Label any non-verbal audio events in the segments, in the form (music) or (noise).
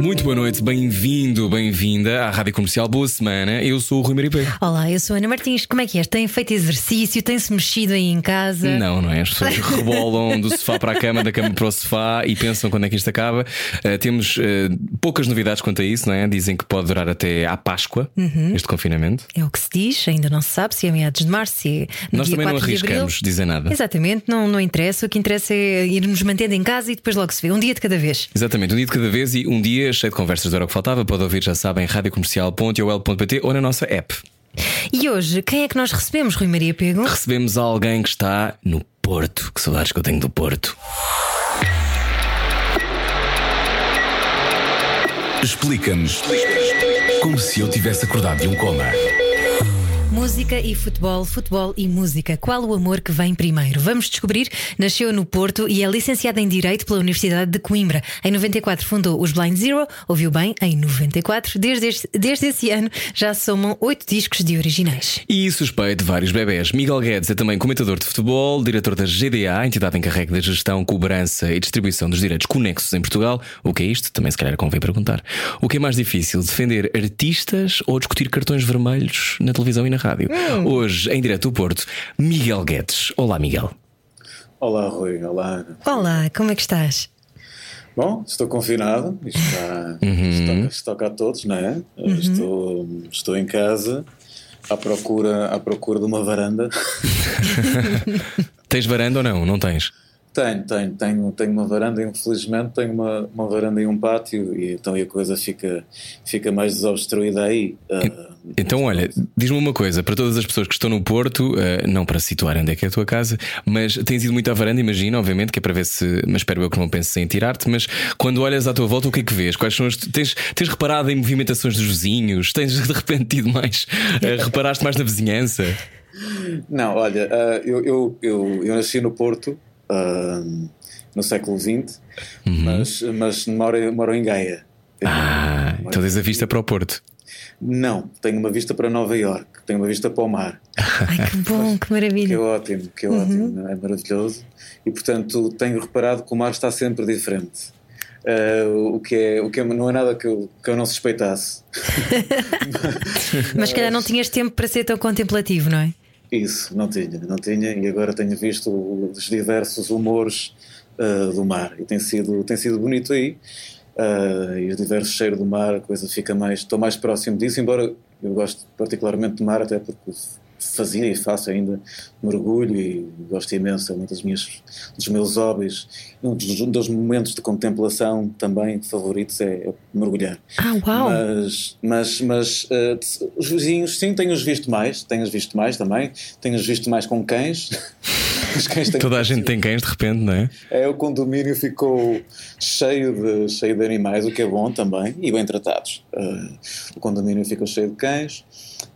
Muito boa noite, bem-vindo, bem-vinda à Rádio Comercial. Boa semana, eu sou o Rui Maripé. Olá, eu sou a Ana Martins. Como é que és? Tem feito exercício? Tem-se mexido aí em casa? Não, não é? As pessoas (laughs) rebolam do sofá para a cama, da cama para o sofá e pensam quando é que isto acaba. Uh, temos uh, poucas novidades quanto a isso, não é? Dizem que pode durar até à Páscoa Uhum. este confinamento. É o que se diz, ainda não se sabe se é meados de março, se é no Nós também não 4 de abril. arriscamos dizer nada. Exatamente, não, não interessa. O que interessa é irmos mantendo em casa e depois logo se vê. Um dia de cada vez. Exatamente, um dia de cada vez e um dia cheio de conversas do Era o que Faltava. Pode ouvir, já sabem, radiocomercial.ol.pt ou na nossa app. E hoje, quem é que nós recebemos, Rui Maria Pego? Recebemos alguém que está no Porto. Que saudades que eu tenho do Porto. Explica-nos como se eu tivesse acordado de um coma. Música e futebol, futebol e música. Qual o amor que vem primeiro? Vamos descobrir. Nasceu no Porto e é licenciada em Direito pela Universidade de Coimbra. Em 94 fundou os Blind Zero, ouviu bem, em 94. Desde, este- desde esse ano já somam oito discos de originais. E suspeito vários bebés. Miguel Guedes é também comentador de futebol, diretor da GDA, entidade encarregue da gestão, cobrança e distribuição dos direitos conexos em Portugal. O que é isto? Também se calhar convém perguntar. O que é mais difícil, defender artistas ou discutir cartões vermelhos na televisão e na rádio? Hoje, em direto do Porto, Miguel Guedes. Olá, Miguel. Olá, Rui. Olá, Ana. Olá, como é que estás? Bom, estou confinado. Isto, está, Uhum. isto, toca, isto toca a todos, não é? Estou, estou em casa à procura, à procura de uma varanda. (laughs) Tens varanda ou não? Não tens? Tenho, tenho, tenho, tenho uma varanda, infelizmente tenho uma, uma varanda e um pátio, e então a coisa fica, fica mais desobstruída aí. Ah, Então, olha, diz-me uma coisa, para todas as pessoas que estão no Porto, eh, não para situar onde é que é a tua casa, mas tens ido muito à varanda, imagina, obviamente, que é para ver se. Mas espero eu que não penses em tirar-te, mas quando olhas à tua volta, o que é que vês? Quais são as. Tens, tens reparado em movimentações dos vizinhos? Tens de repente tido mais. eh, reparaste mais na vizinhança? Não, olha, eu, eu, eu, eu nasci no Porto ah, no século XX, mas, mas moro, moro em Gaia. Ah, então tens a vista para o Porto. Não, tenho uma vista para Nova York, tenho uma vista para o mar, Ai, que bom, que que é maravilha. ótimo, que é ótimo, é maravilhoso. E portanto tenho reparado que o mar está sempre diferente. Ah, o, que é, o que é- não é nada que eu, que eu não suspeitasse. (laughs) Mas se calhar não tinhas tempo para ser tão contemplativo, não é? Isso, não tinha, não tinha, e agora tenho visto os diversos humores ah, do mar e tem sido, tem sido bonito aí. Ah, e os diversos cheiros do mar, a coisa fica mais. Estou mais próximo disso, embora eu gosto particularmente de mar, até porque fazia e faço ainda mergulho e gosto imenso, é um das minhas, dos meus hobbies. Um dos, um dos momentos de contemplação também favoritos é, é mergulhar. Ah, uau! Mas, mas, mas eh, os vizinhos, sim, tenho-os visto mais, tenho-os visto mais também, tenho-os visto mais com cães. (laughs) Os cães têm- Toda a gente tem cães de repente, não é? É, o condomínio ficou cheio de, cheio de animais, o que é bom também, e bem tratados. Eh, o condomínio ficou cheio de cães.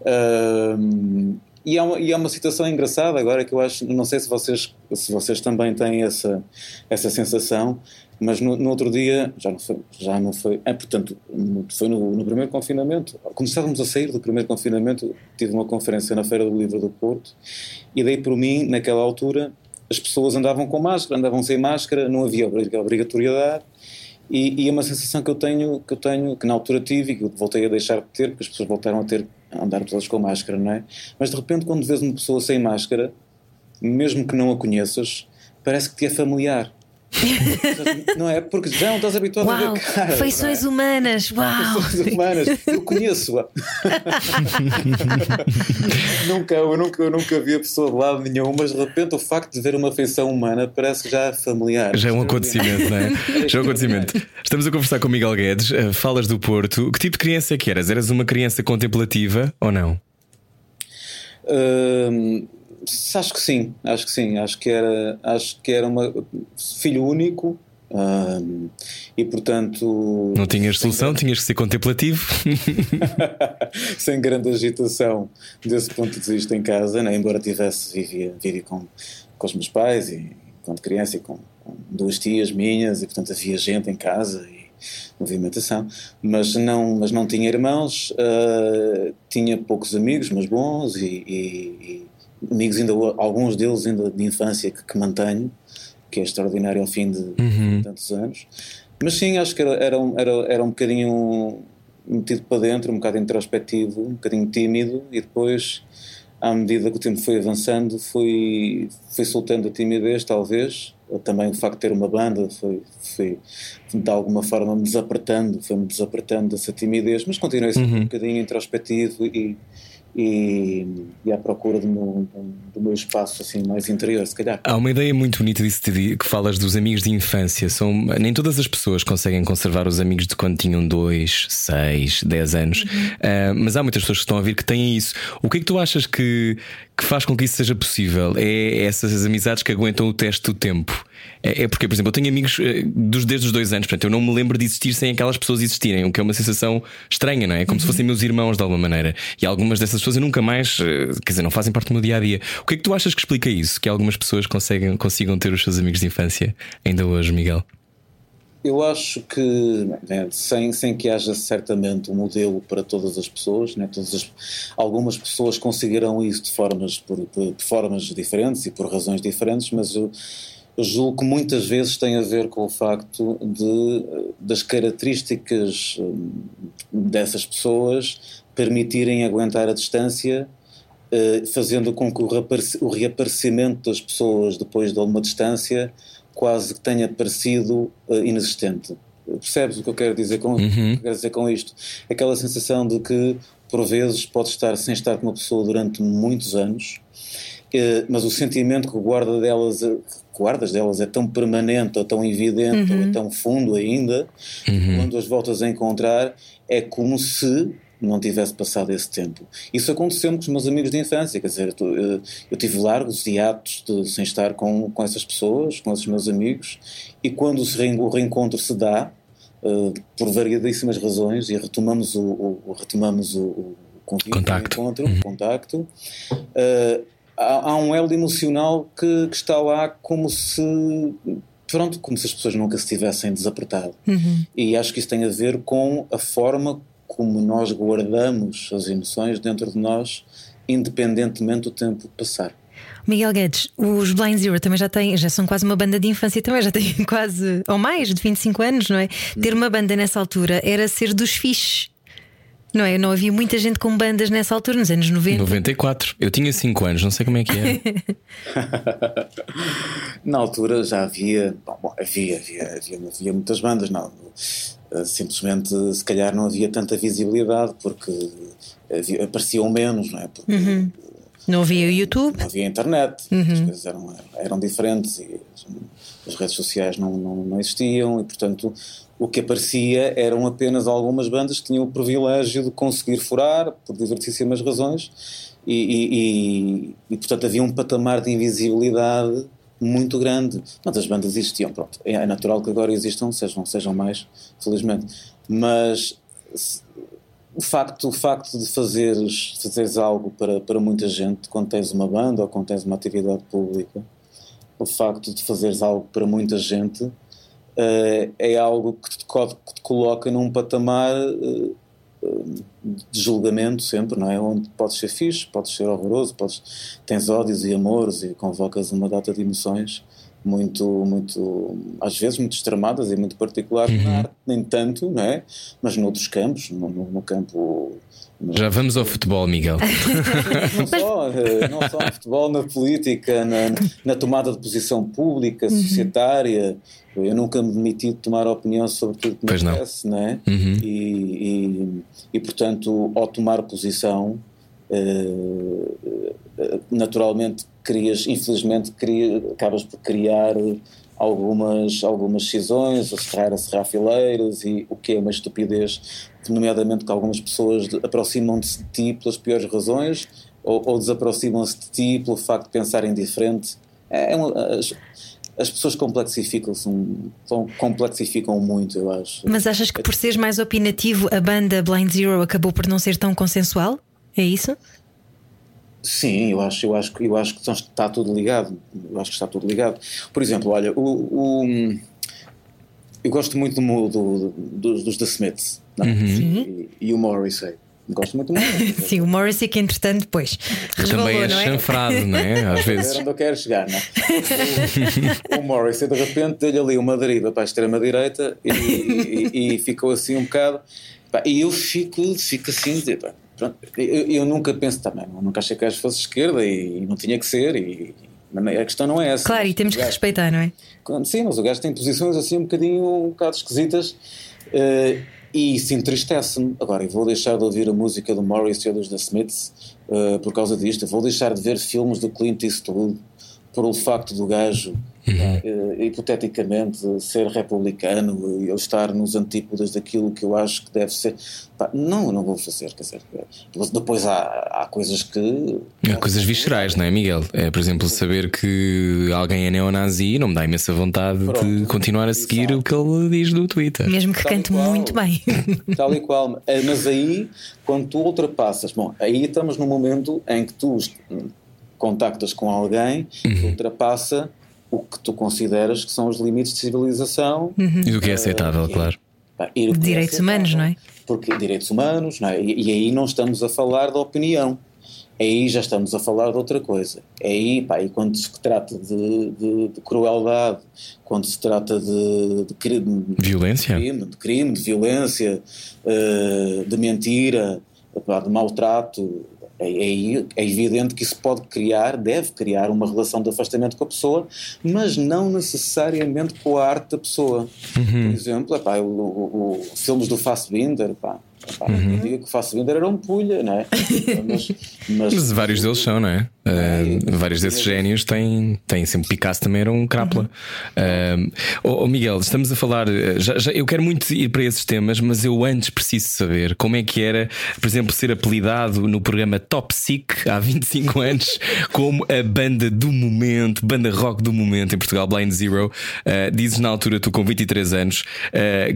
Ahm, e, é uma, e é uma situação engraçada agora que eu acho, não sei se vocês, se vocês também têm essa, essa sensação, mas no, no outro dia, já não foi, já não foi é, portanto, foi no, no primeiro confinamento, estávamos a sair do primeiro confinamento, tive uma conferência na Feira do Livro do Porto e daí por mim, naquela altura, as pessoas andavam com máscara, andavam sem máscara, não havia obri- obrigatoriedade e, e é uma sensação que eu tenho, que eu tenho, que na altura tive e que voltei a deixar de ter, porque as pessoas voltaram a ter andar todas com máscara, não é? Mas de repente, quando vês uma pessoa sem máscara, mesmo que não a conheças, parece que te é familiar. Não é? Porque já não estás habituado a Uau! ver caras. Feições é? humanas, uau! Feições humanas. Eu conheço-a. (laughs) nunca, eu, nunca, eu nunca vi a pessoa de lado nenhum, mas de repente o facto de ver uma feição humana parece que já é familiar. Já é um acontecimento, não é? Já é um acontecimento. Estamos a conversar com o Miguel Guedes, eh, falas do Porto. Que tipo de criança é que eras? Eras uma criança contemplativa ou não? Hum, acho que sim, acho que sim. Acho que era, acho que era uma filho único. hum, e portanto Não tinhas solução, tinhas que ser contemplativo. (laughs) sem grande agitação desse ponto de vista em casa, né? embora tivesse, vivia, vivia com, com os meus pais e quando criança e com, com duas tias minhas e portanto havia gente em casa e movimentação, mas não, mas não tinha irmãos, uh, tinha poucos amigos, mas bons e, e, amigos ainda alguns deles ainda de infância que, que mantenho, que é extraordinário ao fim de, uhum. tantos anos. Mas sim, acho que era, era, um, era, era um bocadinho metido para dentro, um bocado introspectivo, um bocadinho tímido e depois à medida que o tempo foi avançando, fui, fui soltando a timidez, talvez. Também o facto de ter uma banda foi, foi de alguma forma me desapertando, foi-me desapertando dessa timidez, mas continuei sempre uhum. um bocadinho introspectivo e, e, e à procura do meu, do meu espaço assim mais interior, se calhar. Há uma ideia muito bonita disso que falas dos amigos de infância. São, nem todas as pessoas conseguem conservar os amigos de quando tinham 2, 6, 10 anos, uhum. uh, mas há muitas pessoas que estão a vir que têm isso. O que é que tu achas que, que faz com que isso seja possível? É essas amizades que aguentam o teste do tempo? É, é, porque, por exemplo, eu tenho amigos uh, dos, desde os dois anos, portanto, eu não me lembro de existir sem aquelas pessoas existirem, o que é uma sensação estranha, não é? É como uhum. se fossem meus irmãos de alguma maneira. E algumas dessas pessoas eu nunca mais, uh, quer dizer, não fazem parte do meu dia a dia. O que é que tu achas que explica isso? Que algumas pessoas conseguem, consigam ter os seus amigos de infância ainda hoje, Miguel? Eu acho que, né, sem, sem que haja certamente um modelo para todas as pessoas, né, todas as, algumas pessoas conseguirão isso de formas, por, por, formas diferentes e por razões diferentes, mas eu, eu julgo que muitas vezes tem a ver com o facto de, das características hum, dessas pessoas permitirem aguentar a distância, eh, fazendo com que o reaparecimento das pessoas depois de uma distância quase que tenha parecido eh, inexistente. Percebes o que eu quero dizer com, uhum. quero dizer com isto? Aquela sensação de que, por vezes, pode estar sem estar com uma pessoa durante muitos anos, eh, mas o sentimento que guarda delas guardas delas é tão permanente ou tão evidente uhum. ou é tão fundo ainda, uhum. quando as voltas a encontrar, é como se não tivesse passado esse tempo. Isso aconteceu com os meus amigos de infância, quer dizer, eu, eu tive largos hiatos de, sem estar com, com essas pessoas, com esses meus amigos, e quando o reencontro se dá, uh, por variedíssimas razões, e retomamos o, o retomamos o, o convite, contacto. o encontro, uhum. o contacto, uh, há, há um elo emocional que, que, está lá como se pronto, como se as pessoas nunca se tivessem desapertado. Uhum. E acho que isso tem a ver com a forma como nós guardamos as emoções dentro de nós, independentemente do tempo passar. Miguel Guedes, os Blind Zero também já têm, já são quase uma banda de infância, também já têm (laughs) quase, ou mais, de 25 anos, não é? Ter uma banda nessa altura era ser dos fixes. Não é? Não havia muita gente com bandas nessa altura, nos anos 90. 94. Eu tinha 5 anos, não sei como é que é. (laughs) Na altura já havia. Bom, havia, havia, havia, havia muitas bandas, não. Eh, simplesmente, se calhar, não havia tanta visibilidade porque havia, apareciam menos, não é? Porque, uhum. Não havia YouTube? Não havia internet, uhum. as coisas eram, eram diferentes e as redes sociais não, não, não existiam e, portanto, o que aparecia eram apenas algumas bandas que tinham o privilégio de conseguir furar, por divertíssimas razões, e, e, e, e portanto havia um patamar de invisibilidade muito grande. Mas as bandas existiam, pronto. É, é natural que agora existam, sejam, sejam mais, felizmente. Mas o facto, o facto de fazeres, fazeres algo para, para muita gente, quando tens uma banda ou quando tens uma atividade pública, o facto de fazeres algo para muita gente uh, é algo que te, que te, coloca num patamar uh, de julgamento sempre, não é? Onde podes ser fixe, podes ser horroroso, podes, tens ódios e amores e convocas uma data de emoções muito, muito, às vezes muito extremadas e muito particulares uhum. na arte, nem tanto, não é? Mas noutros campos, no, no campo já vamos ao futebol, Miguel. não, só, (laughs) eh, não só no futebol, na política, na, na tomada de posição pública, uhum. societária. Eu nunca me demiti de tomar opinião sobre tudo que me acontece, não é? Uhum. E, e, e, portanto, ao tomar posição, eh, eh, naturalmente crias, infelizmente, cria, acabas por criar algumas, algumas cisões, a serrar, a serrar fileiras e o que é uma estupidez, nomeadamente que algumas pessoas aproximam-se de ti pelas piores razões ou, ou desaproximam-se de ti pelo facto de pensarem diferente. É, é uma, as, as pessoas complexificam-se, complexificam muito, eu acho. Mas achas que por seres mais opinativo, a banda Blind Zero acabou por não ser tão consensual? É isso? Sim, eu acho, eu acho, que- eu acho que está tudo ligado. Eu acho que está tudo ligado. Por exemplo, olha, o, o- eu gosto muito do, do- dos, dos The Smiths é? e, e o Morrissey. Gosto muito do Morrissey. (laughs) Sim, o Morrissey que entretanto depois resvalou, Também é não é? chanfrado, não é? Às (laughs) vezes. onde eu quero chegar, não é? o, o Morrissey de repente deu-lhe ali uma deriva para a extrema-direita e, e- e ficou assim um bocado. pá, e eu fico, fico assim, de, pá, pronto, eu, eu nunca penso também, eu nunca achei que as fosse esquerda e, não tinha que ser. E, mas a questão não é essa. Claro, e temos que gajo- respeitar, não é? Sim, mas o gajo tem posições assim um bocadinho um bocado esquisitas eh, e isso entristece-me. Agora, eu vou deixar de ouvir a música do Morris e dos The Smiths eh, por causa disto. Eu vou deixar de ver filmes do Clint Eastwood por o facto do gajo, eh, hipoteticamente, ser republicano e ele estar nos antípodas daquilo que eu acho que deve ser. Pá, não, eu não vou fazer. Quer dizer, depois há, há coisas que. Há coisas viscerais, não é, Miguel? É, por exemplo, saber que alguém é neonazi não me dá imensa vontade de Pronto. continuar a seguir Exato. o que ele diz do Twitter. Mesmo que Tal cante qual. muito bem. (laughs) Tal e qual. Eh, Mas aí, quando tu ultrapassas, bom, aí estamos num momento em que tu contactas com alguém que ultrapassa o que tu consideras que são os limites de civilização. E do que é aceitável, claro. Pá, e o é Direitos aceitável. humanos, não é? Porque direitos humanos, não é? E, e aí não estamos a falar da opinião. Aí já estamos a falar de outra coisa. Aí, pá, e quando se trata de, de- de crueldade, quando se trata de, de crime, Violência? crime, de crime, de violência, eh, de mentira, pá, de maltrato, é, é, é evidente que isso pode criar, deve criar uma relação de afastamento com a pessoa, mas não necessariamente com a arte da pessoa. Por exemplo, epá, o, o, o- filmes do Fassbinder, pá, não digo que o Fassbinder era um pulha, não é? Mas, mas- Mas vários deles são, não é? Uh, É, vários desses génios têm, têm sempre. Picasso também era um crápula. Uh, oh, Miguel, estamos a falar. uh, Já, já- eu quero muito ir para esses temas, mas eu antes preciso saber como é que era, por exemplo, ser apelidado no programa Top Sick há 25 anos (laughs) como a banda do momento, banda rock do momento em Portugal, Blind Zero. Uh, dizes na altura, tu com 23 anos,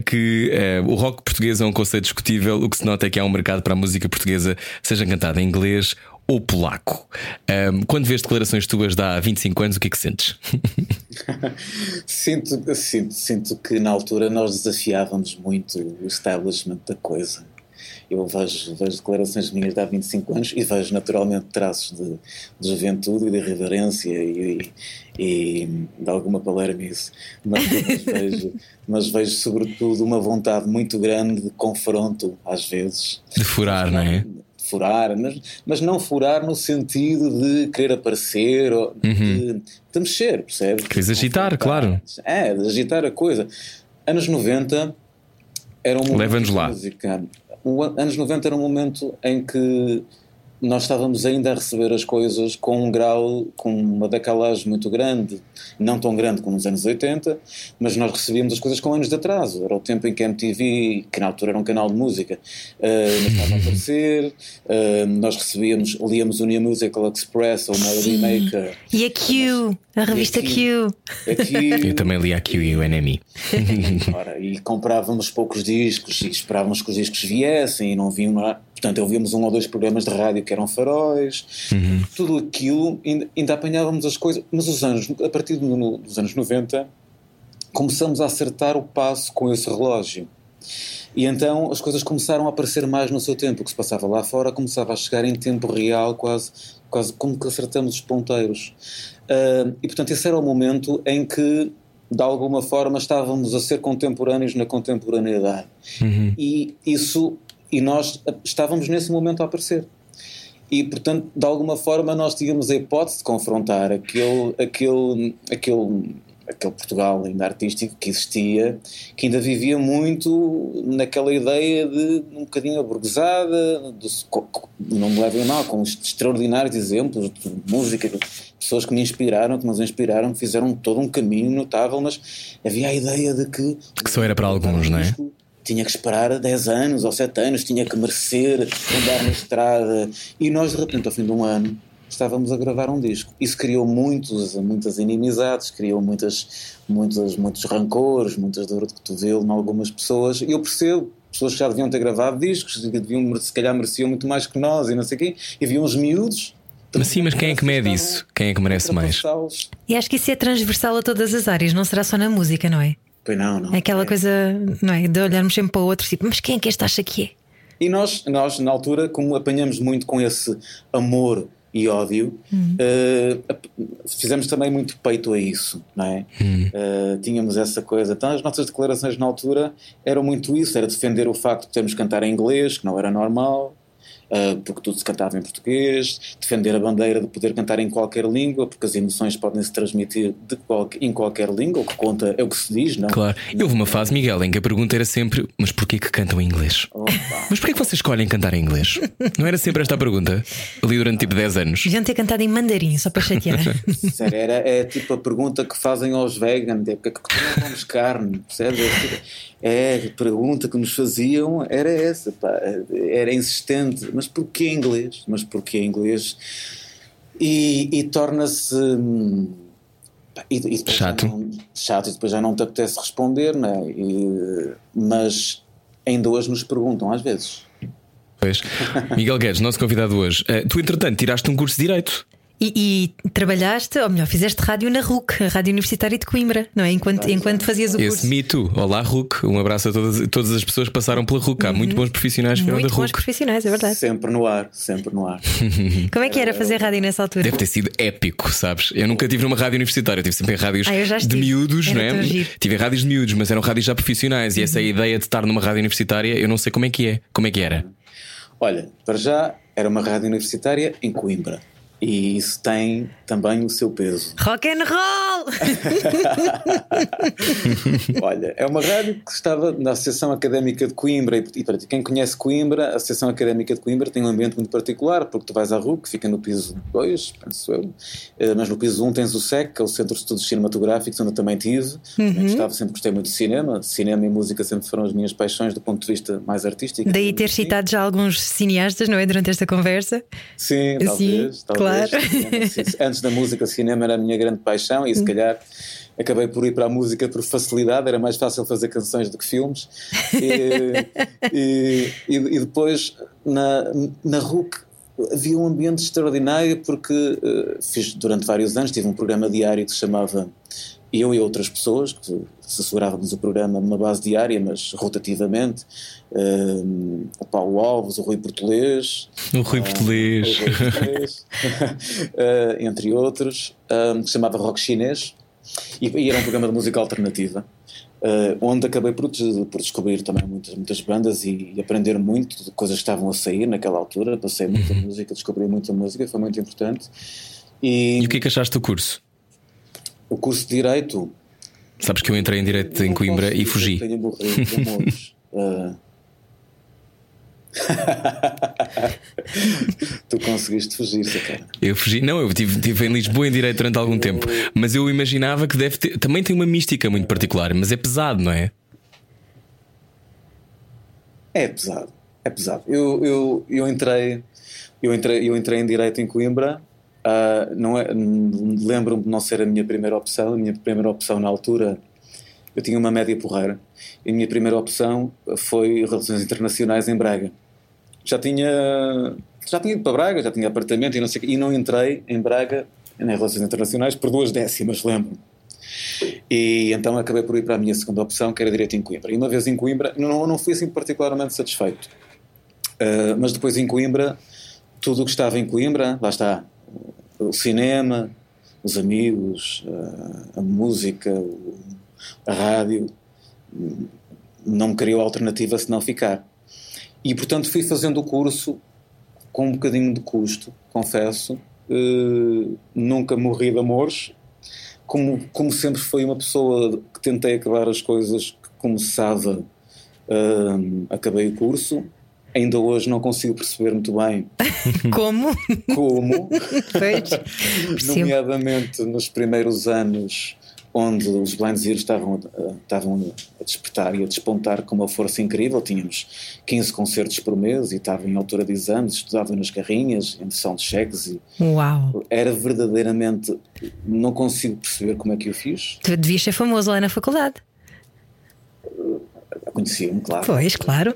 que o rock português é um conceito discutível. O que se nota é que há um mercado para a música portuguesa, seja cantada em inglês ou polaco. Um, quando vês declarações tuas de há 25 anos, o que é que sentes? (laughs) sinto, sinto, sinto que na altura nós desafiávamos muito o establishment da coisa. Eu vejo, vejo declarações minhas de há 25 anos e vejo naturalmente traços de, de juventude e de irreverência e, e, e de alguma palermice, mas, mas, (laughs) vejo, mas vejo sobretudo uma vontade muito grande de confronto, às vezes, De furar, não é? de furar, mas, mas não furar no sentido de querer aparecer ou de, de mexer, percebes? Queres agitar, claro. É, de agitar a coisa. Anos 90 era um Leva-nos lá. música. O an- anos 90 era um momento em que nós estávamos ainda a receber as coisas com um grau, com uma decalagem muito grande, não tão grande como nos anos 80, mas nós recebíamos as coisas com anos de atraso. Era o tempo em que a MTV, que na altura era um canal de música, eh, não estava a aparecer, eh, nós recebíamos, líamos o New Musical Express ou o Melody Maker. E a Q, a revista aqui? Q. Aqui, Eu também li aqui o NMI. Ora, e comprávamos poucos discos e esperávamos que os discos viessem e não vinham lá. Portanto, ouvíamos um ou dois programas de rádio que eram faróis, tudo aquilo, ainda, ainda apanhávamos as coisas. Mas os anos, a partir do- dos anos 90, começamos a acertar o passo com esse relógio. E então as coisas começaram a aparecer mais no seu tempo. O que se passava lá fora começava a chegar em tempo real, quase, quase como que acertamos os ponteiros. Ah, e portanto, esse era o momento em que, de alguma forma, estávamos a ser contemporâneos na contemporaneidade. E isso, e nós estávamos nesse momento a aparecer. E, portanto, de alguma forma, nós tínhamos a hipótese de confrontar aquele, aquele, aquele, aquele Portugal ainda artístico que existia, que ainda vivia muito naquela ideia de um bocadinho aburguesada, do- não me levem mal, com extraordinários exemplos de música, de pessoas que me inspiraram, que nos inspiraram, que fizeram todo um caminho notável, mas havia a ideia de que. Que só era para alguns, não é? Tinha que esperar 10 anos ou 7 anos, tinha que merecer andar na estrada. E nós, de repente, ao fim de um ano, estávamos a gravar um disco. Isso criou muitos, muitas inimizades, criou muitas, muitas, muitos rancores, muitas dor de cotovelo em algumas pessoas. E eu percebo, pessoas que já deviam ter gravado discos, que deviam, se calhar mereciam muito mais que nós e não sei o quê. E havia uns miúdos Mas sim, mas quem é que mede isso? Quem é que merece mais? E acho que isso é transversal a todas as áreas, não será só na música, não é? Pois não, não. É aquela É. coisa, não é? De olharmos sempre para o outro, tipo, mas quem é que este acha que é? E nós, nós, na altura, como apanhamos muito com esse amor e ódio, eh, ap- fizemos também muito peito a isso, não é? Eh, tínhamos essa coisa. Então, as nossas declarações na altura eram muito isso: era defender o facto de podermos cantar em inglês, que não era normal. Eh, porque tudo se cantava em português, defender a bandeira de poder cantar em qualquer língua, porque as emoções podem se transmitir de qual- em qualquer língua, o que conta é o que se diz, não? Claro. E houve uma fase, Miguel, em que a pergunta era sempre: mas porquê que cantam em inglês? Opa. Mas porquê que vocês escolhem cantar em inglês? Não era sempre esta a pergunta? Ali durante tipo 10 anos. Deviam ter cantado em mandarim, só para chatear. Sério, era, é tipo a pergunta que fazem aos veganos: é porque é que não comes carne? Percebes? É, tipo- é, a pergunta que nos faziam era essa, pá, era insistente. Mas porquê inglês? Mas porquê inglês? E, e torna-se. hum, E, e Chato. não- chato, e depois já não te apetece responder, não é? E, mas ainda hoje nos perguntam, às vezes. Pois. (laughs) Miguel Guedes, nosso convidado hoje. Eh, tu, entretanto, tiraste um curso de Direito. E, e trabalhaste, ou melhor, fizeste rádio na RUC, a Rádio Universitária de Coimbra, não é? Enquanto, enquanto fazias o Esse curso. Me Too. Olá, RUC. Um abraço a todas, todas as pessoas que passaram pela RUC. Há muito bons profissionais que vieram Muito da bons RUC. profissionais, é verdade. Sempre no ar, sempre no ar. (laughs) Como é que era fazer rádio nessa altura? Deve ter sido épico, sabes? Eu nunca tive numa rádio universitária, eu tive sempre em rádios Ah, de miúdos, Era não é? Tive em rádios de miúdos, mas eram rádios já profissionais e essa ideia de estar numa rádio universitária, eu não sei como é que é. Como é que era? Olha, para já era uma rádio universitária em Coimbra. E isso tem também o seu peso. Rock and roll! (laughs) Olha, é uma rádio que estava na Associação Académica de Coimbra e, e para quem conhece Coimbra, a Associação Académica de Coimbra tem um ambiente muito particular, porque tu vais à RUC, que fica no piso 2, penso eu, eh, mas no piso 1 um tens o SEC, que é o Centro de Estudos Cinematográficos, onde eu também tive. Também gostava, sempre gostei muito de cinema. Cinema e música sempre foram as minhas paixões do ponto de vista mais artístico. Daí ter citado já alguns cineastas, não é? Durante esta conversa. Sim, Sim, talvez. talvez. claro. Sim. Antes (laughs) da música, cinema era a minha grande paixão e se calhar acabei por ir para a música por facilidade, era mais fácil fazer canções do que filmes. E, e, e- depois na, na RUC havia um ambiente extraordinário porque eh, fiz durante vários anos, tive um programa diário que se chamava eu e outras pessoas, que se assegurávamos o programa numa base diária, mas rotativamente. Um, o Paulo Alves, o Rui Português, (laughs) O Rui Português, eh, (laughs) entre outros, um, que se chamava Rock Chinês, e, e era um programa de música alternativa. eh, onde acabei por, por descobrir também muitas, muitas bandas e, e aprender muito de coisas que estavam a sair naquela altura. Passei muita música, descobri muita música, foi muito importante. E, E o que é que achaste do curso? O curso de Direito. Sabes que eu entrei em Direito em Coimbra e fugi. Tenho morrido. Ah. (laughs) tu conseguiste fugir, cara. Eu fugi. Não, eu estive tive em Lisboa em Direito durante algum tempo. Mas eu imaginava que deve ter. Também tem uma mística muito particular, mas é pesado, não é? É pesado, é pesado. Eu, eu, eu entrei, eu entrei, eu entrei em direito em Coimbra. Ah, não é, lembro-me de não ser a minha primeira opção. A minha primeira opção na altura, eu tinha uma média porreira. E a minha primeira opção foi relações internacionais em Braga. Já tinha, já tinha ido para Braga, já tinha apartamento e não sei e não entrei em Braga em relações internacionais por duas décimas, lembro-me. E então acabei por ir para a minha segunda opção, que era direito em Coimbra. E uma vez em Coimbra, não, não fui assim particularmente satisfeito. Uh, mas depois em Coimbra, tudo o que estava em Coimbra, lá está, o cinema, os amigos, uh, a música, o- a rádio, não criou alternativa senão ficar. E portanto fui fazendo o curso com um bocadinho de custo, confesso. Uh, nunca morri de amores, como, como sempre foi uma pessoa que tentei acabar as coisas que começava, hum, acabei o curso. Ainda hoje não consigo perceber muito bem (laughs) Como? como, Pois. Percebo. nomeadamente nos primeiros anos onde os Blind Zero estavam, a- estavam a despertar e a despontar com uma força incrível. Tínhamos 15 concertos por mês e estava em altura de exames, estudava nas carrinhas, em cheques e Uau! era verdadeiramente. Não consigo perceber como é que eu fiz. Tu devias ser famoso lá na faculdade. Conhecia-me, claro. Pois, claro.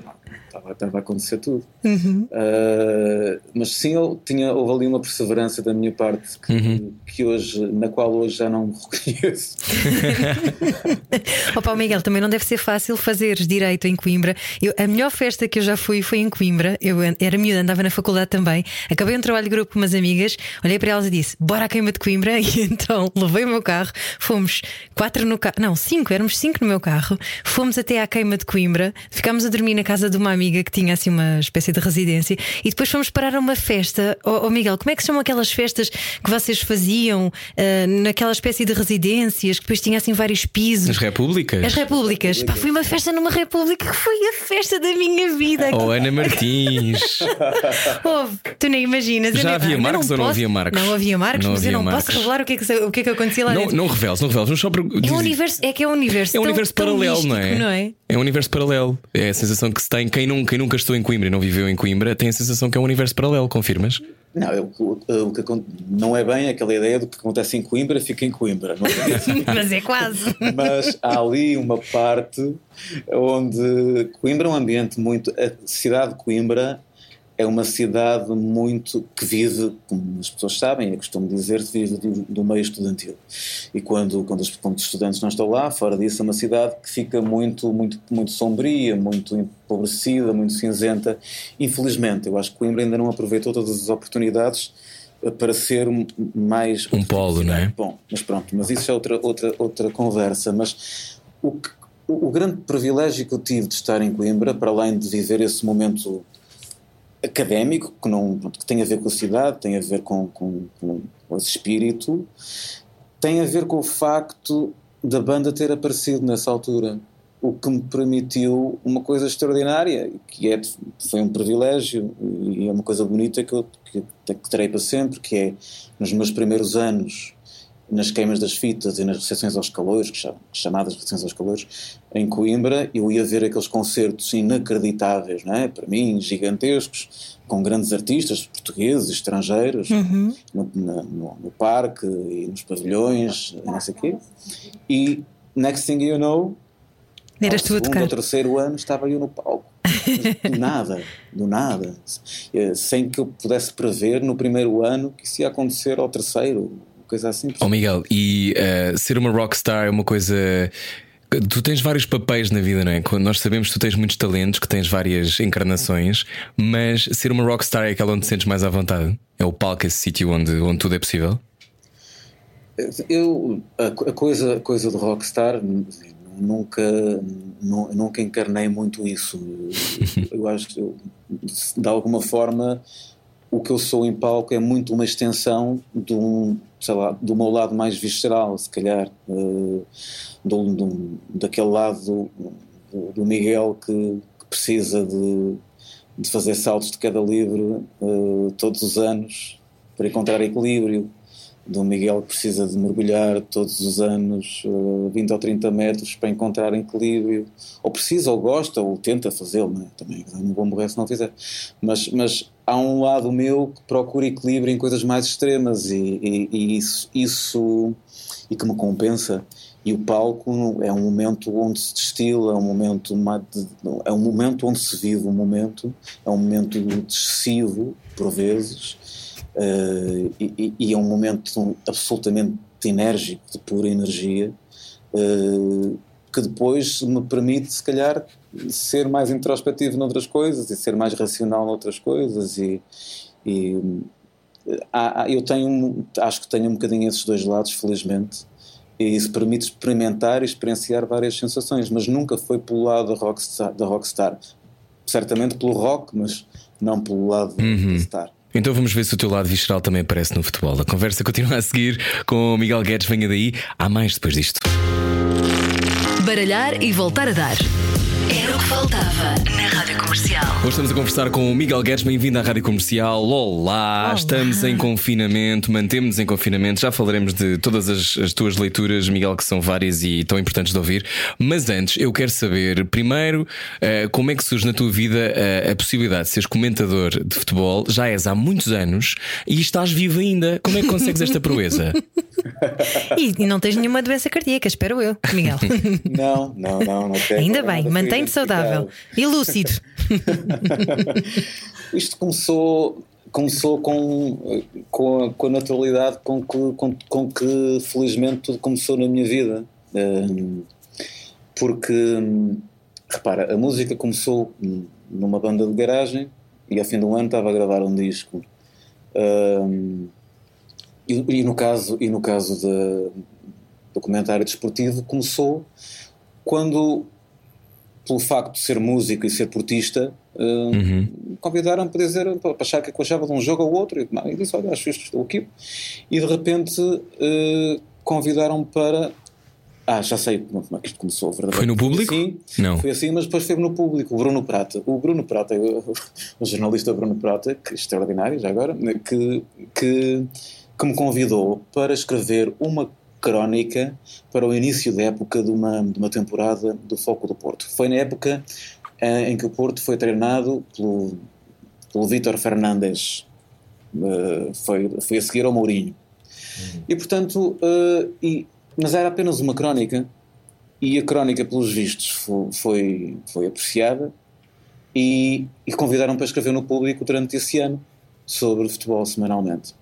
Estava, estava a acontecer tudo. Uh, mas sim, eu tinha, houve ali uma perseverança da minha parte que, que hoje, na qual hoje já não me (laughs) reconheço. (laughs) Opa, Miguel, também não deve ser fácil fazeres direito em Coimbra. Eu, a melhor festa que eu já fui foi em Coimbra. Eu era miúda, andava na faculdade também. Acabei um trabalho de grupo com umas amigas, olhei para elas e disse: Bora à queima de Coimbra. (laughs) E então levei o meu carro, fomos quatro no carro, não, cinco, éramos cinco no meu carro, fomos até à queima de Coimbra, ficámos a dormir na casa de uma amiga que tinha assim uma espécie de residência e depois fomos parar a uma festa. Oh, oh Miguel, como é que se chamam aquelas festas que vocês faziam uh, naquela espécie de residências que depois tinha assim vários pisos? As repúblicas? As repúblicas. Pá, foi uma festa numa república que foi a festa da minha vida. Oh, Ana Martins. (laughs) Houve, tu nem imaginas. Já Eu nem- havia eu Marcos ou não havia Marcos? Não havia Marcos, Não mas eu havia não Marcos. posso revelar o que é que, o que, é que acontecia lá Não, dentro. não reveles, não reveles, só É um universo, é que é um universo. É um universo tão paralelo, não místico, é? não é? É um universo paralelo. É a sensação que se tem. Quem nunca, quem nunca estou em Coimbra e não viveu em Coimbra tem a sensação que é um universo paralelo, confirmas? Não, eu- o, o que não é bem aquela ideia do que acontece em Coimbra, fica em Coimbra. Não é. (laughs) Mas é quase. mas há ali uma parte onde Coimbra é um ambiente muito. A cidade de Coimbra é uma cidade muito que vive, como as pessoas sabem, eu costumo dizer, vive do, do meio estudantil. E quando, quando, os, quando os estudantes não estão lá, fora disso, é uma cidade que fica muito, muito, muito sombria, muito empobrecida, muito cinzenta. Infelizmente, eu acho que Coimbra ainda não aproveitou todas as oportunidades eh, para ser mais Um polo, não é? Bom, mas pronto, mas isso é outra, outra, outra conversa. Mas o, que- o grande privilégio que eu tive de estar em Coimbra, para além de viver esse momento académico, que, não, que tem a ver com a cidade, tem a ver com, com, com, esse espírito, tem a ver com o facto da banda ter aparecido nessa altura. O que me permitiu uma coisa extraordinária, que é, foi um privilégio e é uma coisa bonita que eu que, que terei para sempre, que é nos meus primeiros anos nas queimas das fitas e nas recepções aos calores, chamadas recepções aos calores, em Coimbra, eu ia ver aqueles concertos inacreditáveis, não é? para mim, gigantescos, com grandes artistas portugueses, estrangeiros, Uhum. no, no- no parque e nos pavilhões, não sei o quê. E next thing you know, Eras ao tu segundo ou terceiro ano estava eu no palco. (laughs) Do nada, do nada. Eh, Sem que eu pudesse prever no primeiro ano que isso ia acontecer ao terceiro, coisa assim. Ó Miguel, e eh, ser uma rockstar é uma coisa. Tu tens vários papéis na vida, não é? Nós sabemos que tu tens muitos talentos, que tens várias encarnações, mas ser uma rockstar é aquela onde te sentes mais à vontade. É o palco, esse sítio onde, onde tudo é possível. Eu, a, co- a coisa, a coisa de rockstar nunca, nu- nunca encarnei muito isso. (laughs) Eu acho que eu, de alguma forma o que eu sou em palco é muito uma extensão de um, sei lá, do meu lado mais visceral, se calhar, eh, do, do- daquele lado do, do- Miguel que, que precisa de, de fazer saltos de queda livre eh, todos os anos para encontrar equilíbrio do Miguel que precisa de mergulhar todos os anos eh, 20 ou 30 metros para encontrar equilíbrio, ou precisa, ou gosta, ou tenta fazê-lo, é? também não vou morrer se não fizer. Mas, mas há um lado meu que procura equilíbrio em coisas mais extremas e, e- e isso, isso e que me compensa. E o palco é um momento onde se destila, é um momento, é um momento onde se vive um momento, é um momento excessivo, por vezes, eh, e, e- é um momento absolutamente enérgico, de pura energia, eh, que depois me permite, se calhar, ser mais introspectivo noutras coisas e ser mais racional noutras coisas. E, e, eh, há- eu tenho, acho que tenho um bocadinho esses dois lados, felizmente. E isso permite experimentar e experienciar várias sensações, mas nunca foi pelo lado da rockstar, da rockstar. certamente pelo rock, mas não pelo lado da star. Então vamos ver se o teu lado visceral também aparece no futebol. A conversa continua a seguir com o Miguel Guedes. Venha daí. Há mais depois disto. Baralhar e voltar a dar. Era o que faltava Comercial. Hoje estamos a conversar com o Miguel Guedes, bem-vindo à Rádio Comercial. Olá, estamos em confinamento, mantemos-nos em confinamento. Já falaremos de todas as, as tuas leituras, Miguel, que são várias e tão importantes de ouvir. Mas antes, eu quero saber, primeiro, eh, como é que surge na tua vida eh, a possibilidade de seres comentador de futebol? Já és há muitos anos e estás vivo ainda. Como é que consegues esta proeza? E, (laughs) e não tens nenhuma doença cardíaca, espero eu, Miguel. Não, não, não, não (laughs) quero Ainda bem, mantém-te saudável e lúcido. (laughs) Isto começou, começou com, com, a, com a naturalidade com que, com, com que felizmente tudo começou na minha vida. Porque, repara, a música começou numa banda de garagem e ao fim do ano estava a gravar um disco. E, e, no caso, e no caso de, do comentário desportivo começou quando, pelo facto de ser músico e ser portista, uh, uhum. convidaram para dizer, para achar que eu achava de um jogo ou outro. E, e disse: Olha, acho isto, estou aqui. E de repente uh, convidaram para ah, já sei como é que isto começou, verdade? Foi no público? Sim, não. Foi assim, mas depois foi no público. O Bruno Prata, o Bruno Prata, (laughs) o, jornalista Bruno Prata, que é extraordinário já agora, que, que, que me convidou para escrever uma crónica para o início da época de uma, de uma temporada do Foco do Porto. Foi na época eh, em que o Porto foi treinado pelo, pelo Vítor Fernandes, uh, foi, foi a seguir ao Mourinho. Uhum. E portanto, uh, e, mas era apenas uma crónica e a crónica, pelos vistos, foi, foi, foi apreciada e, e convidaram para escrever no público durante esse ano sobre futebol semanalmente.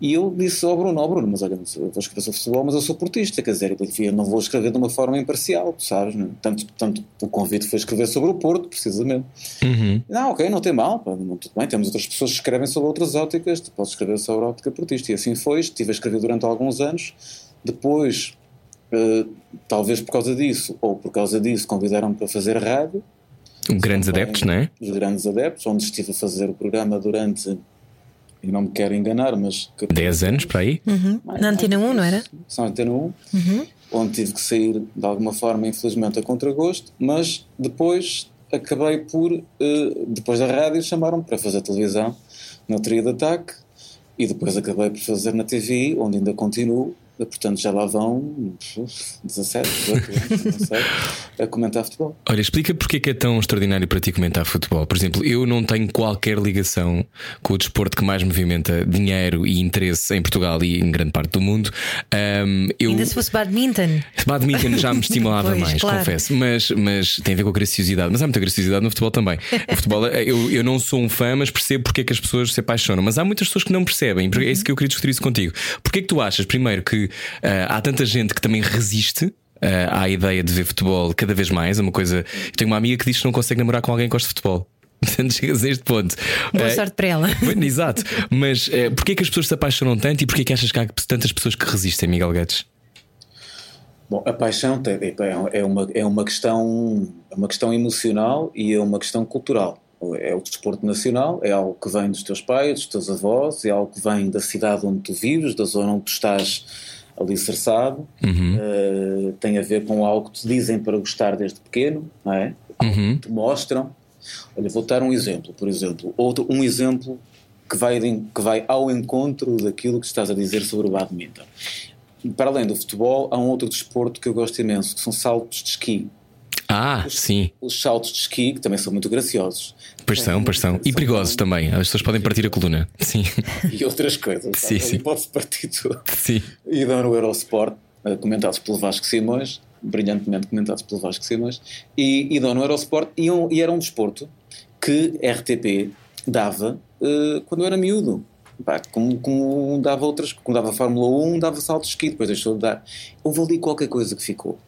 E eu disse ao Bruno, ao Bruno, mas olha, eu vou escrever sobre futebol, mas eu sou portista, quer dizer, eu não vou escrever de uma forma imparcial, sabes? Né? Tanto, tanto o convite foi escrever sobre o Porto, precisamente. Uhum. Não, ok, não tem mal, pá, não, tudo bem, temos outras pessoas que escrevem sobre outras óticas, tu podes escrever sobre a ótica portista. E assim foi, estive a escrever durante alguns anos, depois Uh, talvez por causa disso, ou por causa disso, convidaram-me para fazer rádio. Grandes adeptos, não é? Os grandes adeptos, onde estive a fazer o programa durante, e não me quero enganar, mas. 10 anos para aí? Uhum. Na Antena 1, não era? Na Antena 1, uhum. onde tive que sair de alguma forma, infelizmente, a contragosto, mas depois acabei por, uh, depois da rádio, chamaram-me para fazer televisão na Tria de Ataque e depois acabei por fazer na TV, onde ainda continuo portanto já lá vão 17, 18 anos, não sei, a comentar futebol. Olha, explica porque é que é tão extraordinário para ti comentar futebol. Por exemplo, eu não tenho qualquer ligação com o desporto que mais movimenta dinheiro e interesse em Portugal e em grande parte do mundo. Um, eu... Ainda se fosse badminton. Badminton já me estimulava (laughs) pois, mais, claro. confesso, mas, mas tem a ver com a graciosidade. Mas há muita graciosidade no futebol também. O futebol, eu, eu não sou um fã, mas percebo porque é que as pessoas se apaixonam. Mas há muitas pessoas que não percebem, é isso que eu queria discutir isso contigo. Porquê é que tu achas, primeiro, que há tanta gente que também resiste. Uh, à ideia de ver futebol cada vez mais. É uma coisa. Eu tenho uma amiga que diz que não consegue namorar com alguém que gosta de futebol. (laughs) Portanto, chegas a este ponto. Boa uh, sorte para ela. (laughs) Exato. Mas uh, porquê é que as pessoas se apaixonam tanto e porquê é que achas que há tantas pessoas que resistem, Miguel Guedes? Bom, a paixão é, é uma, é uma, questão, é uma questão emocional e é uma questão cultural. É o desporto nacional, é algo que vem dos teus pais, dos teus avós, é algo que vem da cidade onde tu vives, da zona onde tu estás alicerçado, uhum. uh, tem a ver com algo que te dizem para gostar desde pequeno, não é? Uhum. Te mostram. Olha, vou dar um exemplo, por exemplo, outro, um exemplo que vai, que vai ao encontro daquilo que estás a dizer sobre o badminton. Para além do futebol, há um outro desporto que eu gosto imenso, que são saltos de esqui. Ah, os, sim. Os saltos de esqui, que também são muito graciosos. Pois são, pois são. E perigosos também. As pessoas podem partir a coluna. Sim. E outras coisas. (laughs) Sim, sim. Pode-se partir tudo. Sim. E dão no Eurosport, eh, comentados pelo Vasco Simões, brilhantemente comentados pelo Vasco Simões, e, e dão no Eurosport, e, um, e era um desporto que RTP dava uh, quando eu era miúdo. Pá, como, como, dava outras, como dava Fórmula 1, dava saltos de esqui, depois deixou de dar. Houve ali qualquer coisa que ficou.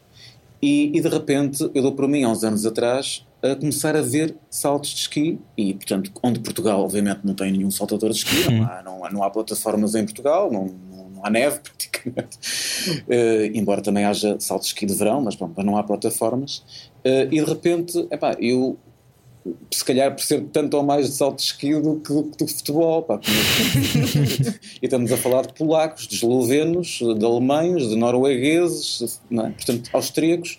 E, e, de repente, eu dou para mim, há uns anos atrás, a começar a ver saltos de esqui, e portanto, onde Portugal, obviamente, não tem nenhum saltador de esqui, não, há, não, há, não há plataformas em Portugal, não, não há neve (laughs) praticamente, uh, embora também haja saltos de esqui de verão, mas bom, não há plataformas. Uh, e de repente, epá, eu se calhar percebo tanto ou mais de salto de esqui do que do, do futebol. Pá. (laughs) e estamos a falar de polacos, de eslovenos, de alemães, de noruegueses, é? portanto, austríacos.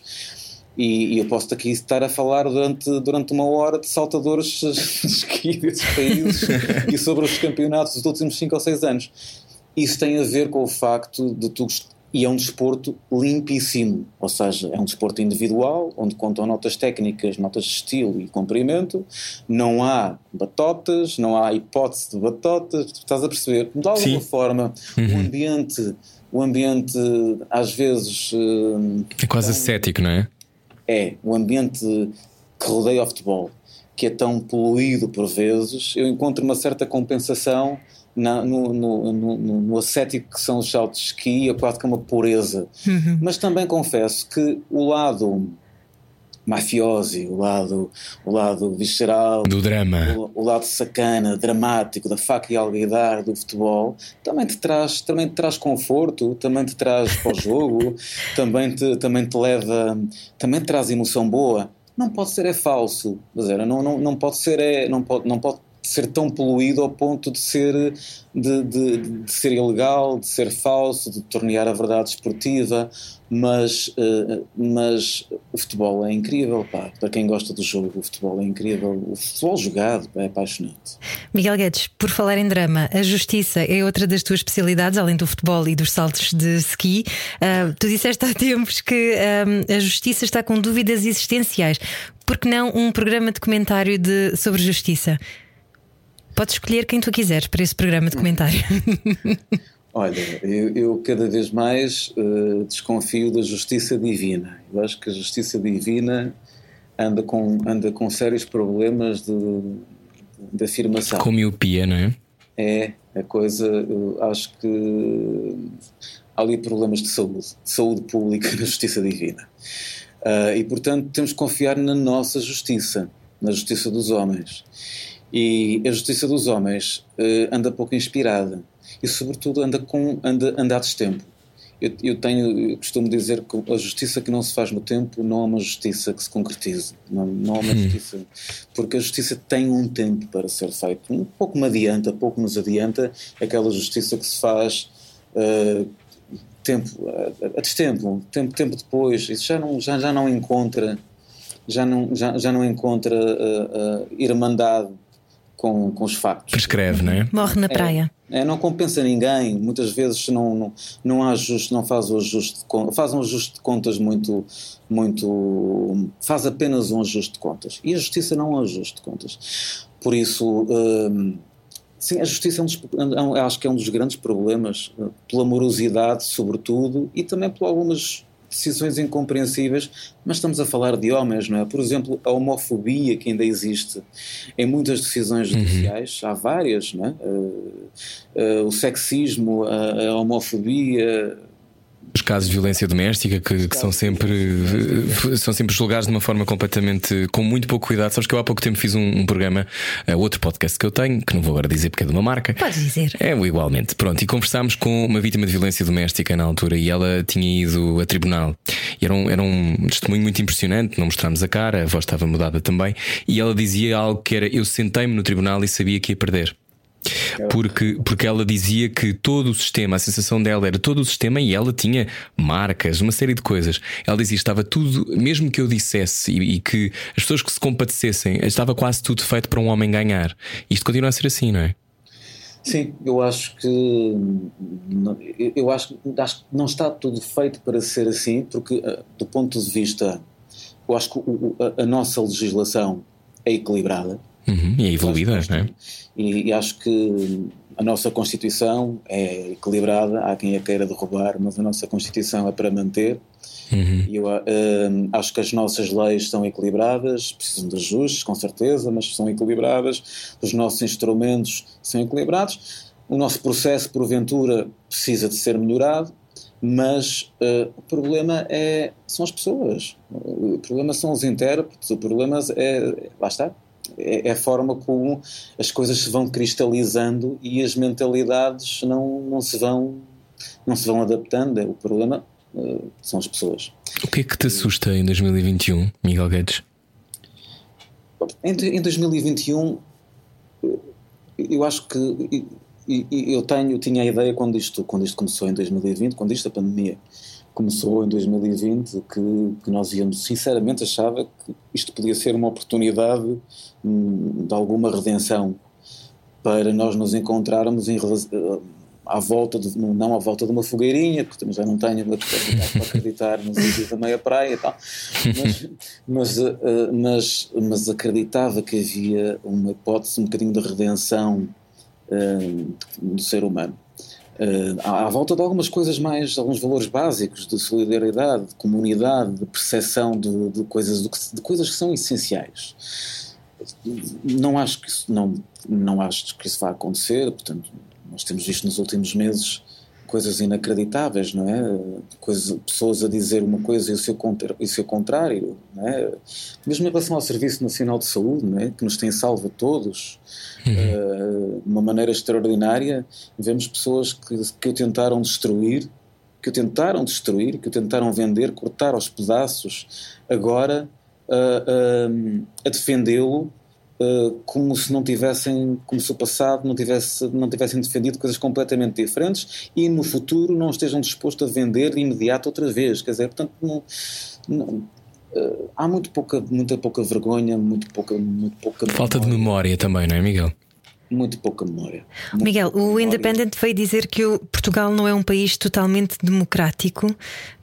E, e, eu posso aqui estar a falar durante, durante uma hora de saltadores de esqui desses países (laughs) e sobre os campeonatos dos últimos 5 ou 6 anos. Isso tem a ver com o facto de tu e é um desporto limpíssimo, ou seja, é um desporto individual, onde contam notas técnicas, notas de estilo e comprimento, não há batotas, não há hipótese de batotas, estás a perceber? De alguma Sim. forma, Uhum. o ambiente, o ambiente às vezes hum, É quase ascético, não é? é o ambiente que rodeia o futebol que é tão poluído por vezes, eu encontro uma certa compensação na, no, no, no, no, ascético que são os saltos de esqui, é quase que uma pureza. Uhum. Mas também confesso que o lado mafiosi, o lado, o lado visceral, do drama, o, o, lado sacana, dramático, da faca e alguidar do futebol, também te traz, também te traz conforto, também te traz para o jogo, (laughs) também te, também te leva, também te traz emoção boa. Não pode ser é falso, não, não, não pode ser é, não pode, não pode ser tão poluído ao ponto de ser, de, de, de ser ilegal, de ser falso, de tornear a verdade esportiva, mas, uh, mas o futebol é incrível, pá. Para quem gosta do jogo, o futebol é incrível. O futebol jogado é apaixonante. Miguel Guedes, por falar em drama, a justiça é outra das tuas especialidades, além do futebol e dos saltos de ski. Uh, tu disseste há tempos que uh, a justiça está com dúvidas existenciais. Por que não um programa de comentário de, sobre justiça? Podes escolher quem tu quiseres para esse programa de comentário. (laughs) Olha, eu, eu, cada vez mais uh, desconfio da justiça divina. Eu acho que a justiça divina anda com, anda com sérios problemas de, de afirmação. Com miopia, não é? É, a coisa, acho que há ali problemas de saúde, de saúde pública na justiça divina. Uh, e portanto temos que confiar na nossa justiça, na justiça dos homens. E a justiça dos homens uh, anda pouco inspirada e, sobretudo, anda, com, anda, anda a destempo. Eu, eu, tenho, eu costumo dizer que a justiça que não se faz no tempo não é uma justiça que se concretize, não, não é uma hum. justiça, porque a justiça tem um tempo para ser feita. Um pouco me adianta, pouco nos adianta aquela justiça que se faz uh, tempo, a, a destempo, tempo, tempo depois. Isso já não, já, já não encontra, já não, já, já não encontra uh, uh, irmandade com, com os factos. Prescreve, não é? Morre na praia. É, é, não compensa ninguém, muitas vezes não, não, não há ajuste, não faz o ajuste, faz um ajuste de contas muito, muito, faz apenas um ajuste de contas. E a justiça não é um ajuste de contas. Por isso, hum, sim, a justiça é um, é acho que é um dos grandes problemas, pela morosidade, sobretudo, e também por algumas decisões incompreensíveis, mas estamos a falar de homens, não é? Por exemplo, a homofobia que ainda existe em muitas decisões uhum. judiciais, uhum. há várias, não é? Uh, uh, o sexismo, a, a homofobia, os casos de violência doméstica que, que, são sempre são sempre julgados de uma forma completamente com muito pouco cuidado. Sabes que eu há pouco tempo fiz um, um programa, uh, outro podcast que eu tenho, que não vou agora dizer porque é de uma marca. Pode dizer. É igualmente. Pronto, e conversámos com uma vítima de violência doméstica na altura e ela tinha ido a tribunal. E era um, era um testemunho muito impressionante, não mostramos a cara, a voz estava mudada também. E ela dizia algo que era: Eu sentei-me no tribunal e sabia que ia perder. Porque, porque ela dizia que todo o sistema, a sensação dela era todo o sistema e ela tinha marcas, uma série de coisas. Ela dizia estava tudo, mesmo que eu dissesse e, e que as pessoas que se compadecessem, estava quase tudo feito para um homem ganhar. Isto continua a ser assim, não é? Sim, eu acho que eu acho, acho que não está tudo feito para ser assim, porque eh, do ponto de vista, eu acho que a, a nossa legislação é equilibrada Uhum, e é evoluída, não é? E, e, acho que a nossa Constituição é equilibrada, há quem a queira derrubar, mas a nossa Constituição é para manter. Uhum. Eu uh, acho que as nossas leis são equilibradas, precisam de ajustes, com certeza, mas são equilibradas. Os nossos instrumentos são equilibrados. O nosso processo, porventura, precisa de ser melhorado, mas uh, o problema é, são as pessoas, o problema são os intérpretes, o problema é. Lá está, é, é a forma como as coisas se vão cristalizando e as mentalidades não, não, se, vão, não se vão adaptando. O problema uh, são as pessoas. O que é que te assusta em 2021, Miguel Guedes? Em, em 2021, eu acho que eu tenho, eu tinha a ideia quando isto, quando isto começou em 2020, quando isto a pandemia começou em 2020, que, que nós íamos, sinceramente, achava que isto podia ser uma oportunidade hum, de alguma redenção para nós nos encontrarmos em, eh, à volta de, não à volta de uma fogueirinha, porque já não tenho capacidade para acreditar nos vídeos da meia praia e tal, mas, mas, uh, mas, mas, acreditava que havia uma hipótese um bocadinho de redenção uh, do ser humano uh, à, à, volta de algumas coisas mais, alguns valores básicos de solidariedade, de comunidade, de percepção de, de coisas, de, de, coisas que são essenciais. não acho que isso não, não acho que isso vá acontecer, portanto, nós temos visto nos últimos meses coisas inacreditáveis, não é? Coisas, pessoas a dizer uma coisa e o seu, contra, e o seu contrário, não é? Mesmo em relação ao Serviço Nacional de Saúde, não é? Que nos tem salvo a todos, uhum. uh, de uma maneira extraordinária, vemos pessoas que, que o tentaram destruir, que o tentaram destruir, que o tentaram vender, cortar aos pedaços, agora uh, uh, a defendê-lo Uh, como se não tivessem, como se o passado não, tivesse, não tivessem defendido coisas completamente diferentes e no futuro não estejam dispostos a vender de imediato outra vez. Quer dizer, portanto, não, não, uh, há muito pouca, muita pouca vergonha, muito pouca, muito pouca falta memória. de memória também, não é, Miguel? Muito pouca memória. Muito Miguel, pouca o memória. Independent veio dizer que o Portugal não é um país totalmente democrático.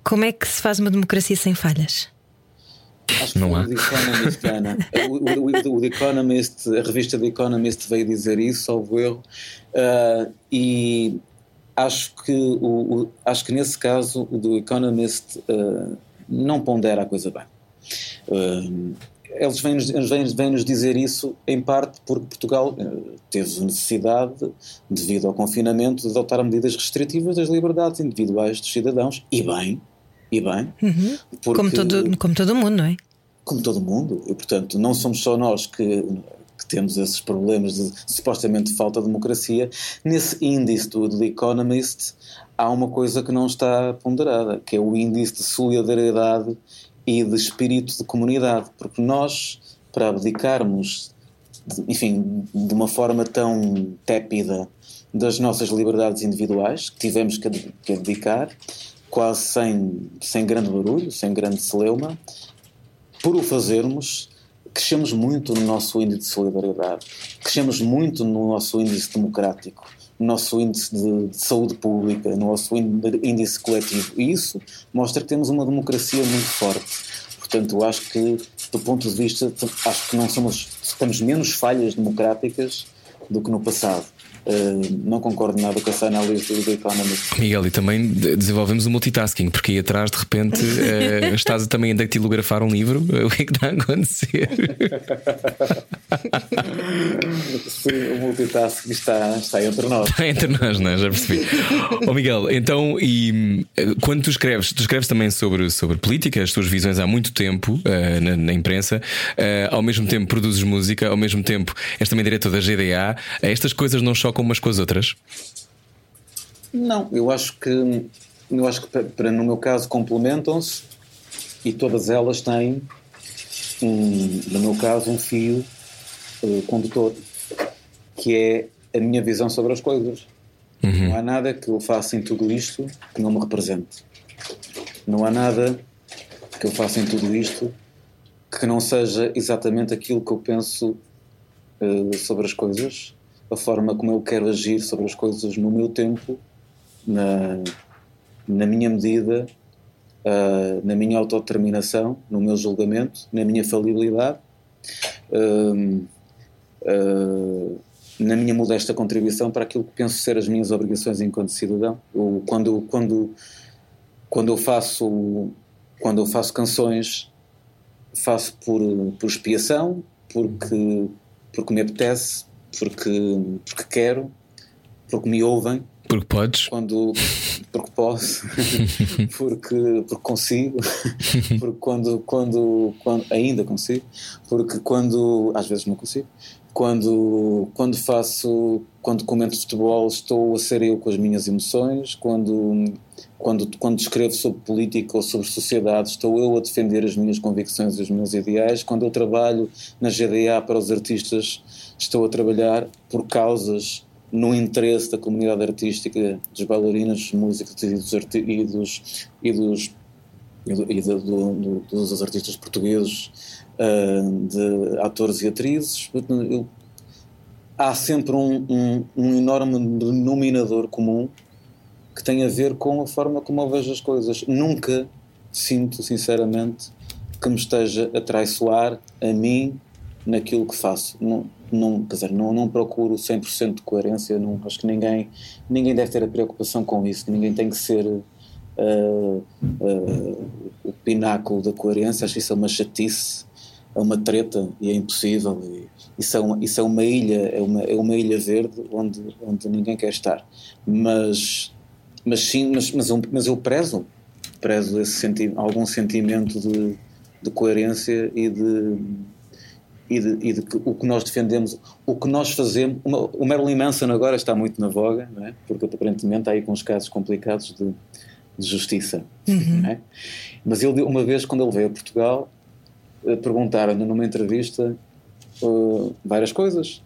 Como é que se faz uma democracia sem falhas? Acho que não há. O, Economist, Ana. O, o, o, The Economist, a revista The Economist veio dizer isso, salvo erro, uh, e acho que, o, acho que nesse caso o do Economist uh, não pondera a coisa bem. Uh, eles vêm-nos vêm, vêm -nos dizer isso em parte porque Portugal teve necessidade, devido ao confinamento, de adotar medidas restritivas das liberdades individuais dos cidadãos, e bem, e bem. Uhum. Porque, como, todo, como todo mundo, não é? Como todo mundo. E, portanto, não somos só nós que, que temos esses problemas de supostamente falta de democracia. Nesse índice do The Economist há uma coisa que não está ponderada, que é o índice de solidariedade e de espírito de comunidade. Porque nós, para abdicarmos, enfim, de uma forma tão tépida das nossas liberdades individuais, que tivemos que abdicar, quase sem, sem grande barulho, sem grande celeuma. Por o fazermos, crescemos muito no nosso índice de solidariedade, crescemos muito no nosso índice democrático, no nosso índice de, de saúde pública, no nosso índice coletivo. E isso mostra que temos uma democracia muito forte. Portanto, acho que, do ponto de vista, acho que não somos, temos menos falhas democráticas do que no passado. Uh, não concordo nada com essa análise do Economist. Miguel, e também desenvolvemos o multitasking, porque aí atrás de repente uh, (laughs) estás também a datilografar um livro. (laughs) O que é que está a acontecer? (laughs) Sim, o multitasking está, está entre nós. Está entre nós, não é? Já percebi. oh, Miguel, então, e quando tu escreves, tu escreves também sobre, sobre política, as tuas visões há muito tempo uh, na, na, imprensa, ao mesmo tempo produzes música, ao mesmo tempo és também diretor da GDA. Estas coisas não chocam trocam umas com as outras? Não, eu acho que eu acho que para, no meu caso complementam-se e todas elas têm um, no meu caso um fio uh, condutor que é a minha visão sobre as coisas. Uhum. Não há nada que eu faça em tudo isto que não me represente. Não há nada que eu faça em tudo isto que não seja exatamente aquilo que eu penso uh, sobre as coisas a forma como eu quero agir sobre as coisas no meu tempo, na, na minha medida, uh, na minha autodeterminação, no meu julgamento, na minha falibilidade, uh, uh, na minha modesta contribuição para aquilo que penso ser as minhas obrigações enquanto cidadão. Eu, quando, quando, quando, eu faço, quando eu faço canções, faço por, por expiação, porque, porque me apetece, porque, porque quero, porque me ouvem. Porque podes? Quando, porque posso, (laughs) porque, porque consigo, (laughs) porque quando, quando, quando ainda consigo, porque quando às vezes não consigo, quando, quando faço, quando comento futebol, estou a ser eu com as minhas emoções, quando, quando, quando escrevo sobre política ou sobre sociedade, estou eu a defender as minhas convicções e os meus ideais, quando eu trabalho na GDA para os artistas estou a trabalhar por causas no interesse da comunidade artística, dos bailarinos, dos músicos e dos, e dos, e dos, e do, do, do, dos artistas portugueses, uh, de atores e atrizes. Eu, há sempre um, um, um, enorme denominador comum que tem a ver com a forma como eu vejo as coisas. Nunca sinto, sinceramente, que me esteja a traiçoar a mim naquilo que faço. Não, não, quer dizer, não, não procuro 100% de coerência, não, acho que ninguém, ninguém deve ter a preocupação com isso, ninguém tem que ser uh, uh, o pináculo da coerência, acho que isso é uma chatice. é uma treta e é impossível. E isso, é uma, isso é uma ilha, é uma, é uma ilha verde onde, onde ninguém quer estar. Mas, mas sim, mas, mas, eu, mas eu prezo, prezo esse senti algum sentimento de, de coerência e de, e de, e de que o que nós defendemos, o que nós fazemos. Uma, o Marilyn Manson agora está muito na voga, é? porque aparentemente está aí com os casos complicados de, de justiça. Não é? Mas ele, uma vez, quando ele veio a Portugal, eh, perguntaram-lhe numa entrevista uh, várias coisas.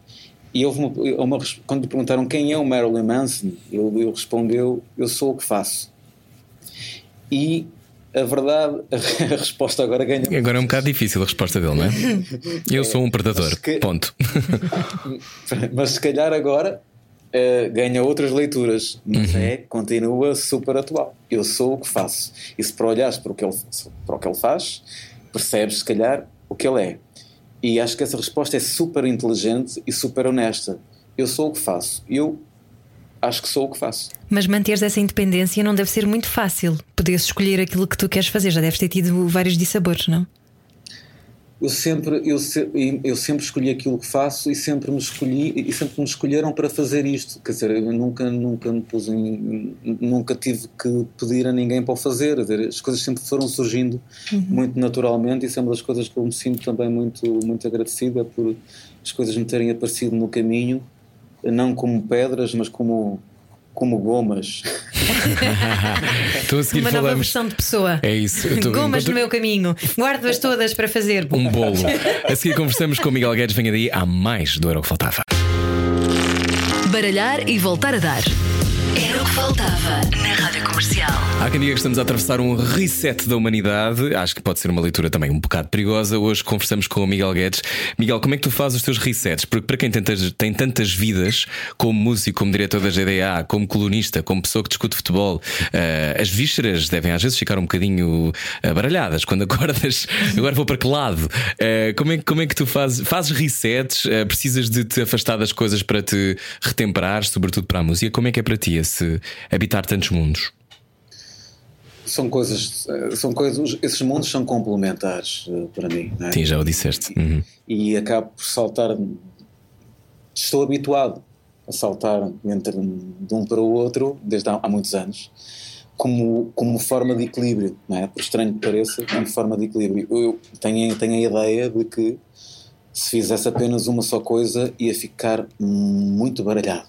E houve uma, uma, quando lhe perguntaram quem é o Marilyn Manson, ele, ele respondeu: Eu sou o que faço. E a verdade, (laughs) a resposta agora ganha. Agora é um bocado difícil a resposta dele, não é? (laughs) Eu sou um predador. Mas que- Ponto. (laughs) Mas se calhar agora eh, ganha outras leituras, mas é, continua super atual. Eu sou o que faço. E se para olhares para o que ele, para o que ele faz, percebes se calhar o que ele é. E acho que essa resposta é super inteligente e super honesta. Eu sou o que faço. Eu acho que sou o que faço. Mas manteres essa independência não deve ser muito fácil. Poderes escolher aquilo que tu queres fazer. Já deves ter tido vários dissabores, não? Eu sempre, eu, eu sempre escolhi aquilo que faço e sempre me escolhi e sempre me escolheram para fazer isto. Quer dizer, eu nunca, nunca me pus em, nunca tive que pedir a ninguém para o fazer. Dizer, As coisas sempre foram surgindo muito naturalmente e isso é uma das coisas que eu me sinto também muito, muito agradecida por as coisas me terem aparecido no caminho, não como pedras, mas como, como gomas. (laughs) Então a seguir Uma nova falamos. versão de pessoa. É isso. Tô- Gomas enquanto- no meu caminho. Guardo-as todas para fazer. Um bolo. A seguir conversamos com o Miguel Guedes. Venha daí, há mais do Era o que Faltava. Baralhar e voltar a dar. Que faltava na Rádio Comercial. Há quem diga que estamos a atravessar um reset da humanidade. Acho que pode ser uma leitura também um bocado perigosa. Hoje conversamos com o Miguel Guedes. Miguel, como é que tu fazes os teus resets? Porque para quem tem tantas, tem tantas vidas, como músico, como diretor da GDA, como colunista, como pessoa que discute futebol, eh, as vísceras devem às vezes ficar um bocadinho baralhadas quando (laughs) acordas. Agora vou para que lado? Eh, como, é, como é que tu fazes? Fazes resets? Eh, precisas de te afastar das coisas para te retemperar, sobretudo para a música? Como é que é para ti esse habitar tantos mundos? São coisas, eh, são coisas, esses mundos são complementares eh, para mim. é? Sim, já o disseste. Uhum. e acabo por saltar. Estou habituado a saltar entre de um para o outro desde há, há muitos anos, como, como forma de equilíbrio, não é? Por estranho que pareça, como forma de equilíbrio. Eu tenho, tenho a ideia de que se fizesse apenas uma só coisa ia ficar muito baralhado.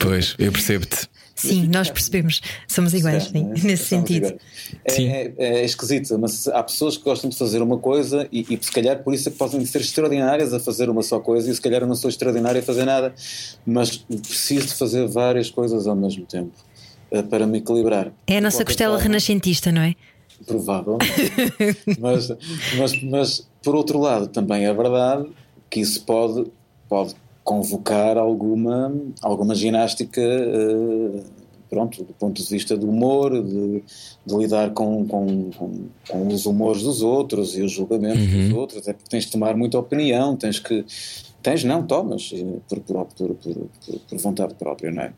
Pois, eu percebo-te. Sim, (laughs) nós percebemos. Somos iguais, sim, é? nesse Somos sentido. iguais. É, Sim. é, é esquisito, mas há pessoas que gostam de fazer uma coisa e, e se calhar por isso é que podem ser extraordinárias a fazer uma só coisa e se calhar eu não sou extraordinário a fazer nada, mas preciso de fazer várias coisas ao mesmo tempo eh, para me equilibrar. É a nossa costela forma, renascentista, não é? Provável. (laughs) mas, mas, mas, por outro lado, também é verdade que isso pode, pode convocar alguma, alguma ginástica. eh, Pronto, do ponto de vista do humor, de, de lidar com, com, com, com os humores dos outros e os julgamentos dos outros, é porque tens de tomar muita opinião, tens que. Tens, não, tomas, eh, por, por, por, por, vontade própria, não é?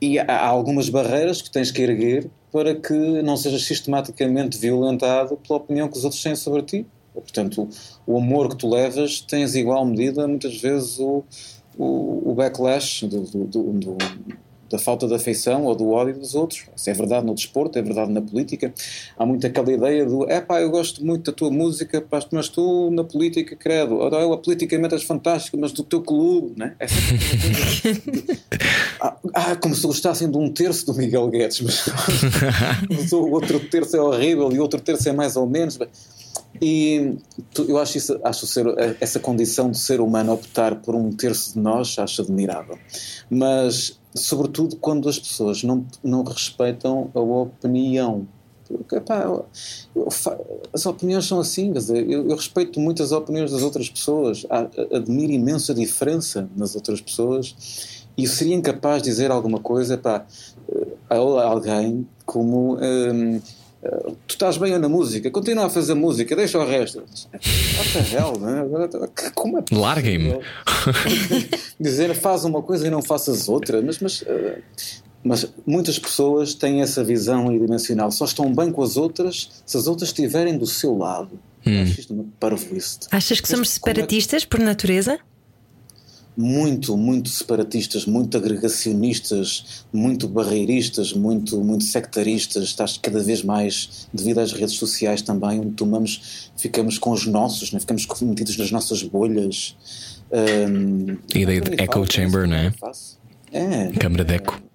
E há há algumas barreiras que tens que erguer para que não sejas sistematicamente violentado pela opinião que os outros têm sobre ti. Portanto, o, o amor que tu levas tens igual medida, muitas vezes, o, o, o backlash do, do- do- da falta de afeição ou do ódio dos outros. Isso é verdade no desporto, é verdade na política. Há muito aquela ideia do é pá, eu gosto muito da tua música, pá, mas tu na política, credo, ou eu, a politicamente és fantástico, mas do teu clube, né? É. (laughs) Ah, ah, como se gostassem de um terço do Miguel Guedes, mas, (laughs) mas o outro terço é horrível e o outro terço é mais ou menos. E tu- eu acho, isso, acho ser, essa condição de ser humano optar por um terço de nós, acho admirável. Mas, sobretudo, quando as pessoas não, não respeitam a opinião. Porque, epá, eu- eu as opiniões são assim, dizer, eu, eu respeito muito as opiniões das outras pessoas, admiro imenso a diferença nas outras pessoas e seria incapaz de dizer alguma coisa para a alguém como hum, tu estás bem na música, continua a fazer música, deixa o resto. What the hell, né? Como é? Larguem-me. (laughs) Dizer faz uma coisa e não faças outra, mas, mas eh, Mas muitas pessoas têm essa visão unidimensional. Só estão bem com as outras se as outras estiverem do seu lado. Hum. Acho isto uma parvoíce. Achas que somos como é que- separatistas por natureza? Muito, muito separatistas, muito agregacionistas, muito barreiristas, muito, muito sectaristas. Estás cada vez mais, devido às redes sociais também, onde tomamos, ficamos com os nossos, né? ficamos metidos nas nossas bolhas. Hum, A ideia de também echo falo, chamber, não é? faço. É, Câmara de eco.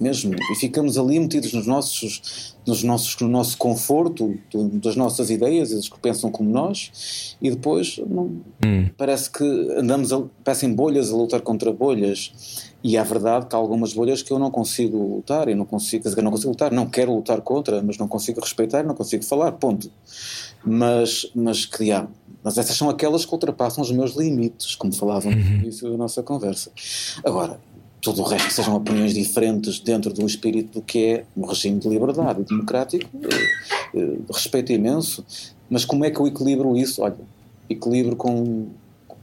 Mesmo. E ficamos ali metidos nos nossos, nos nossos, no nosso conforto, das nossas ideias, eles que pensam como nós, e depois não, Hum. parece que andamos, a, parecem bolhas a lutar contra bolhas. E é verdade que há algumas bolhas que eu não consigo lutar, e não consigo, eu não consigo lutar, não quero lutar contra, mas não consigo respeitar, não consigo falar, ponto. Mas, mas diabo. Mas essas são aquelas que ultrapassam os meus limites, como falavam no início da nossa conversa. Agora, tudo o resto que sejam opiniões diferentes dentro do espírito do que é um regime de liberdade e democrático, eh, eh, respeito imenso. Mas como é que eu equilibro isso? Olha, equilibro com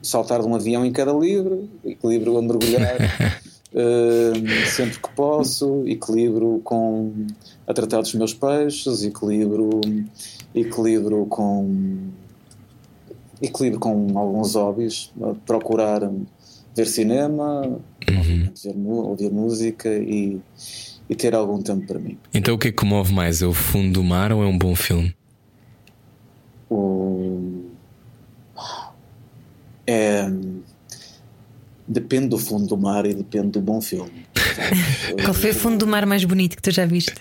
saltar de um avião em cada livre, equilibro a mergulhar (laughs) eh, sempre que posso, equilibro com a tratar dos meus peixes, equilibro, equilibro com equilibro com alguns hobbies, a procurar ver cinema, mu- ouvir música e, e ter algum tempo para mim. Então o que é que comove mais? É o fundo do mar ou é um bom filme? O... É... Depende do fundo do mar e depende do bom filme. (laughs) Qual foi o fundo do mar mais bonito que tu já viste?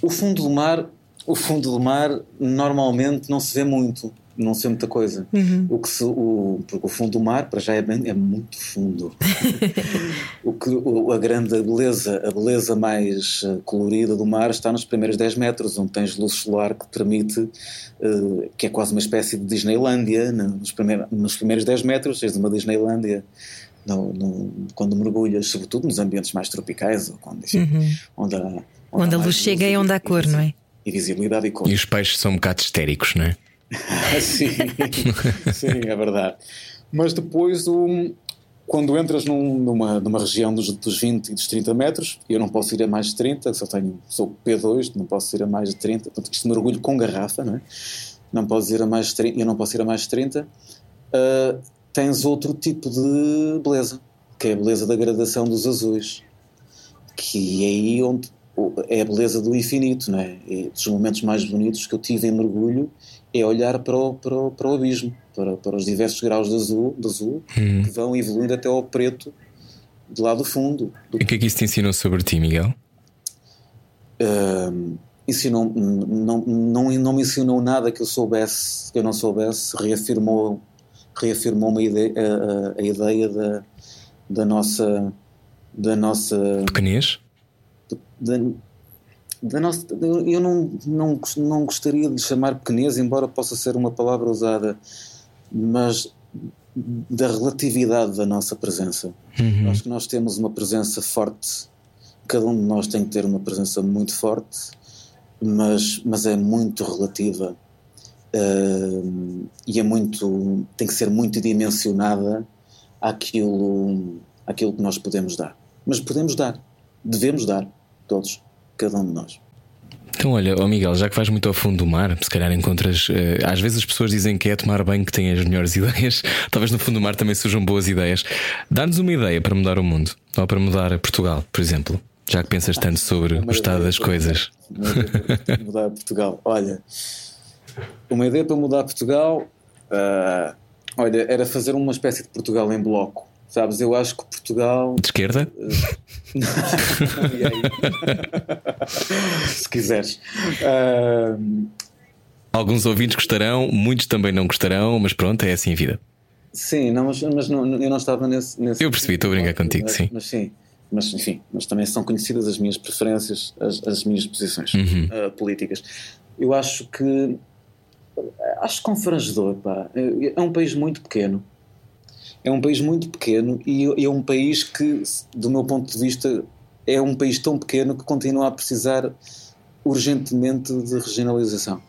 O fundo do mar, o fundo do mar normalmente não se vê muito, não se vê muita coisa. O que se, o, porque o fundo do mar para já é, bem, é muito fundo. (laughs) o que o- a grande beleza, a beleza mais eh, colorida do mar está nos primeiros 10 metros, onde tens luz solar que te permite, eh, que é quase uma espécie de Disneylândia, né? nos, primeiros, nos primeiros 10 metros tens uma Disneylândia. No, no, quando mergulhas, sobretudo nos ambientes mais tropicais, ou quando, enfim, onde, há, Onde a há luz chega e onde há cor, não é? E visibilidade e cor. E os peixes são um bocado histéricos, não é? (laughs) sim, sim, é verdade. Mas depois, um, quando entras num- numa, numa região dos, dos 20 e dos 30 metros, eu não posso ir a mais de 30, só tenho, sou P2, não posso ir a mais de 30, portanto, isto mergulho com garrafa, não é? Não posso ir a mais de 30, eu não posso ir a mais de 30. ah, tens outro tipo de beleza, que é a beleza da gradação dos azuis, que é aí onde é a beleza do infinito, não é? E dos momentos mais bonitos que eu tive em mergulho é olhar para o, para o, para o abismo, para, para os diversos graus de azul, de azul que vão evoluindo até ao preto de lá do fundo. Do, E o que é que isso te ensinou sobre ti, Miguel? Ahm, ensinou, não, não, não me ensinou nada que eu soubesse, que eu não soubesse, reafirmou, reafirmou uma ideia, a, a- a ideia da, da nossa da nossa Pequenez? Da nossa eu não, não, não gostaria de chamar pequenez, embora possa ser uma palavra usada, mas da relatividade da nossa presença. Acho que nós temos uma presença forte, cada um de nós tem que ter uma presença muito forte, mas, mas é muito relativa Ahm, e é muito, tem que ser muito dimensionada àquilo, àquilo que nós podemos dar. Mas podemos dar, devemos dar, todos, cada um de nós. Então, olha, ó Miguel, já que vais muito ao fundo do mar, se calhar encontras. eh, às vezes as pessoas dizem que é tomar banho que tem as melhores (laughs) ideias. Talvez no fundo do mar também surjam boas ideias. Dá-nos uma ideia para mudar o mundo, ou para mudar Portugal, por exemplo. Já que pensas tanto sobre o estado das coisas. Para mudar Portugal. Olha, uma ideia para mudar Portugal, ah, olha, era fazer uma espécie de Portugal em bloco. Sabes, eu acho que Portugal. De esquerda? (laughs) E aí? (laughs) Se quiseres. Ah, Alguns ouvintes gostarão, muitos também não gostarão, mas pronto, é assim a vida. sim, não, mas, mas não, eu não estava nesse. nesse Eu percebi, estou a brincar contigo, mas, sim. Mas sim. Mas enfim, mas também são conhecidas as minhas preferências, as, as minhas posições Uhum. ah, políticas. Eu acho que acho confrangedor, pá. É um país muito pequeno. É um país muito pequeno e é um país que, do meu ponto de vista, é um país tão pequeno que continua a precisar urgentemente de regionalização.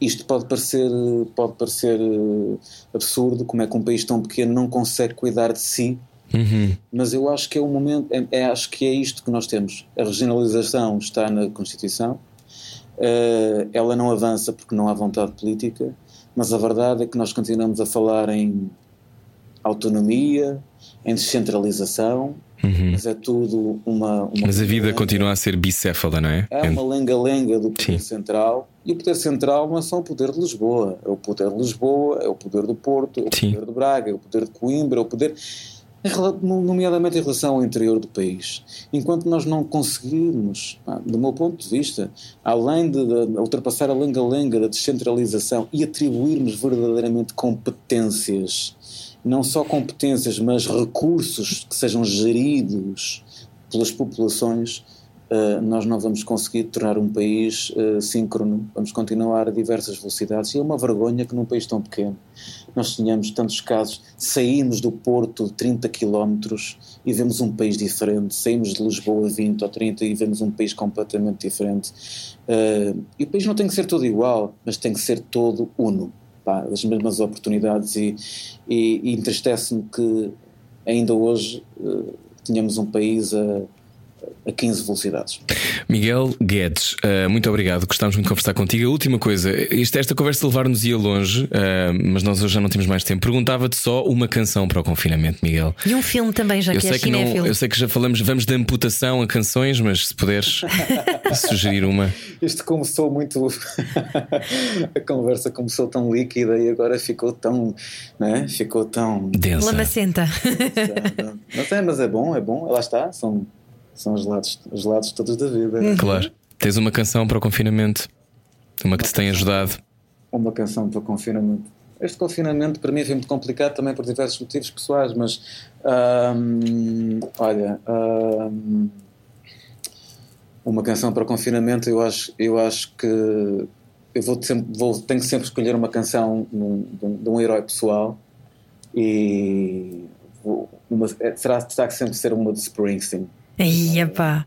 Isto pode parecer, pode parecer eh, absurdo, como é que um país tão pequeno não consegue cuidar de si Mas eu acho que é o momento, é, é- acho que é isto que nós temos. A regionalização está na Constituição, eh, ela não avança porque não há vontade política, mas a verdade é que nós continuamos a falar em autonomia, em descentralização, mas é tudo uma. uma Uhum. Mas a vida lenga- continua a ser bicéfala, não é? É uma lenga-lenga do poder Sim. central. E o poder central não é só o poder de Lisboa. É o poder de Lisboa, é o poder do Porto, é o Sim. poder de Braga, é o poder de Coimbra, é o poder. Nomeadamente em relação ao interior do país. Enquanto nós não conseguirmos, do meu ponto de vista, além de, de ultrapassar a lenga-lenga da descentralização e atribuirmos verdadeiramente competências, não só competências, mas recursos que sejam geridos pelas populações, Uh, nós não vamos conseguir tornar um país uh, síncrono, vamos continuar a diversas velocidades. E é uma vergonha que num país tão pequeno nós tenhamos tantos casos, saímos do Porto 30 km e vemos um país diferente, saímos de Lisboa 20 ou 30 e vemos um país completamente diferente. Uh, e o país não tem que ser todo igual, mas tem que ser todo uno, pá, das mesmas oportunidades e, e, e entristece-me que ainda hoje uh, tenhamos um país a a 15 velocidades. Miguel Guedes, uh, muito obrigado. Gostámos muito de conversar contigo. A última coisa, isto, esta conversa levar-nos ia longe, uh, mas nós hoje já não temos mais tempo. Perguntava-te só uma canção para o confinamento, Miguel. E um filme também, já Eu que é sei que, não, eu sei que já falamos, vamos de amputação a canções, mas se puderes (laughs) sugerir uma. Isto começou muito. (laughs) a conversa começou tão líquida e agora ficou tão. Né? Ficou tão. Densa. Lamacenta. Mas é, mas é bom, é bom, lá está, são, são os, lados, os lados todos da vida. Claro. Tens uma canção para o confinamento? Uma que te tem ajudado? Uma canção para o confinamento. Este confinamento para mim foi muito complicado também por diversos motivos pessoais, mas hum, olha, hum, uma canção para o confinamento eu acho, eu acho que eu vou sempre, vou, tenho que sempre escolher uma canção de um, de um- herói pessoal e vou- uma, é, será terá que sempre ser uma de Springsteen. Aí, epá.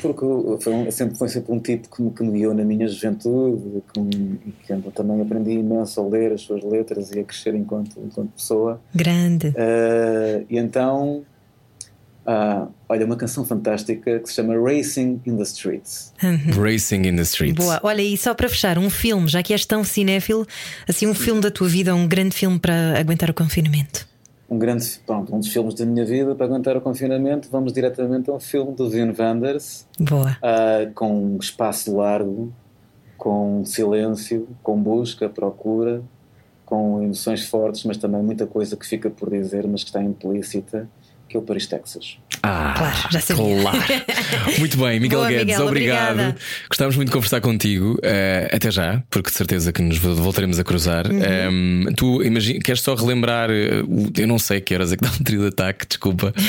Porque foi, um- sempre, foi sempre um tipo que me, que me guiou na minha juventude que me- e que eu também aprendi imenso a ler as suas letras e a crescer enquanto, enquanto pessoa. Grande. Eh, e então, ah, olha, uma canção fantástica que se chama Racing in the Streets. Racing in the Streets. Boa. Olha, e só para fechar, um filme, já que és tão cinéfilo, assim, um filme da tua vida, um grande filme para aguentar o confinamento. Um grande, pronto, um dos filmes da minha vida para aguentar o confinamento. Vamos diretamente a um filme do Wim Wenders, Boa. ah, com um espaço largo, com silêncio, com busca, procura, com emoções fortes, mas também muita coisa que fica por dizer, mas que está implícita, que é o Paris, Texas. Ah, Claro, já sabia. Claro. (laughs) Muito bem, Miguel Boa, Guedes, Miguel, obrigado. obrigada. Gostámos muito de conversar contigo. eh, até já, porque de certeza que nos voltaremos a cruzar. Uhum. Em, tu imagina, queres só relembrar? eh, eu não sei que horas é que dá (laughs) um trio de ataque, desculpa. (laughs)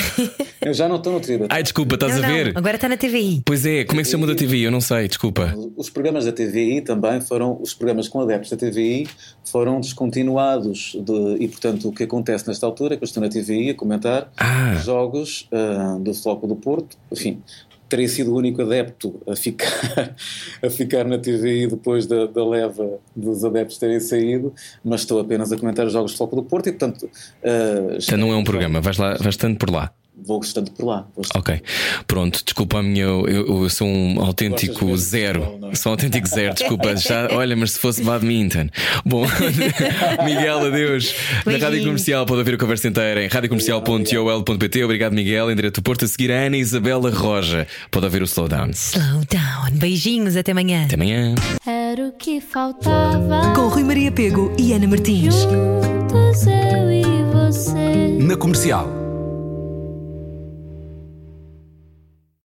Eu já não estou no trilho. Ai, desculpa, estás não, a ver? não, agora está na TVI. Pois é, como é que se chama da TV? Eu não sei, desculpa. Os programas da TVI também foram, os programas com adeptos da TVI foram descontinuados de- e, portanto, o que acontece nesta altura é que eu estou na TVI a comentar Ah. jogos do Floco do Porto, enfim, teria sido o único adepto a ficar, (laughs) a ficar na TVI depois da, da leva dos adeptos terem saído, mas estou apenas a comentar os jogos do Floco do Porto e, portanto, ah, Então não é um programa, vais, lá, vais estando por lá. Vou estando por lá. Ok, pronto, desculpa a minha. Eu, eu sou um autêntico zero. futebol, é? Sou um autêntico zero, desculpa. (laughs) Já, olha, mas se fosse badminton. Bom, (laughs) Miguel, adeus. Na Rádio. Comercial pode ouvir a conversa inteira em radiocomercial.ol.pt. Obrigado, Miguel. Em direto do Porto, a seguir a Ana Isabela Roja. Pode ouvir o Slowdown. Slow down. Beijinhos, até amanhã. Até amanhã. Era o que faltava. Com Rui Maria Pego e Ana Martins. Juntos eu e você. Na comercial.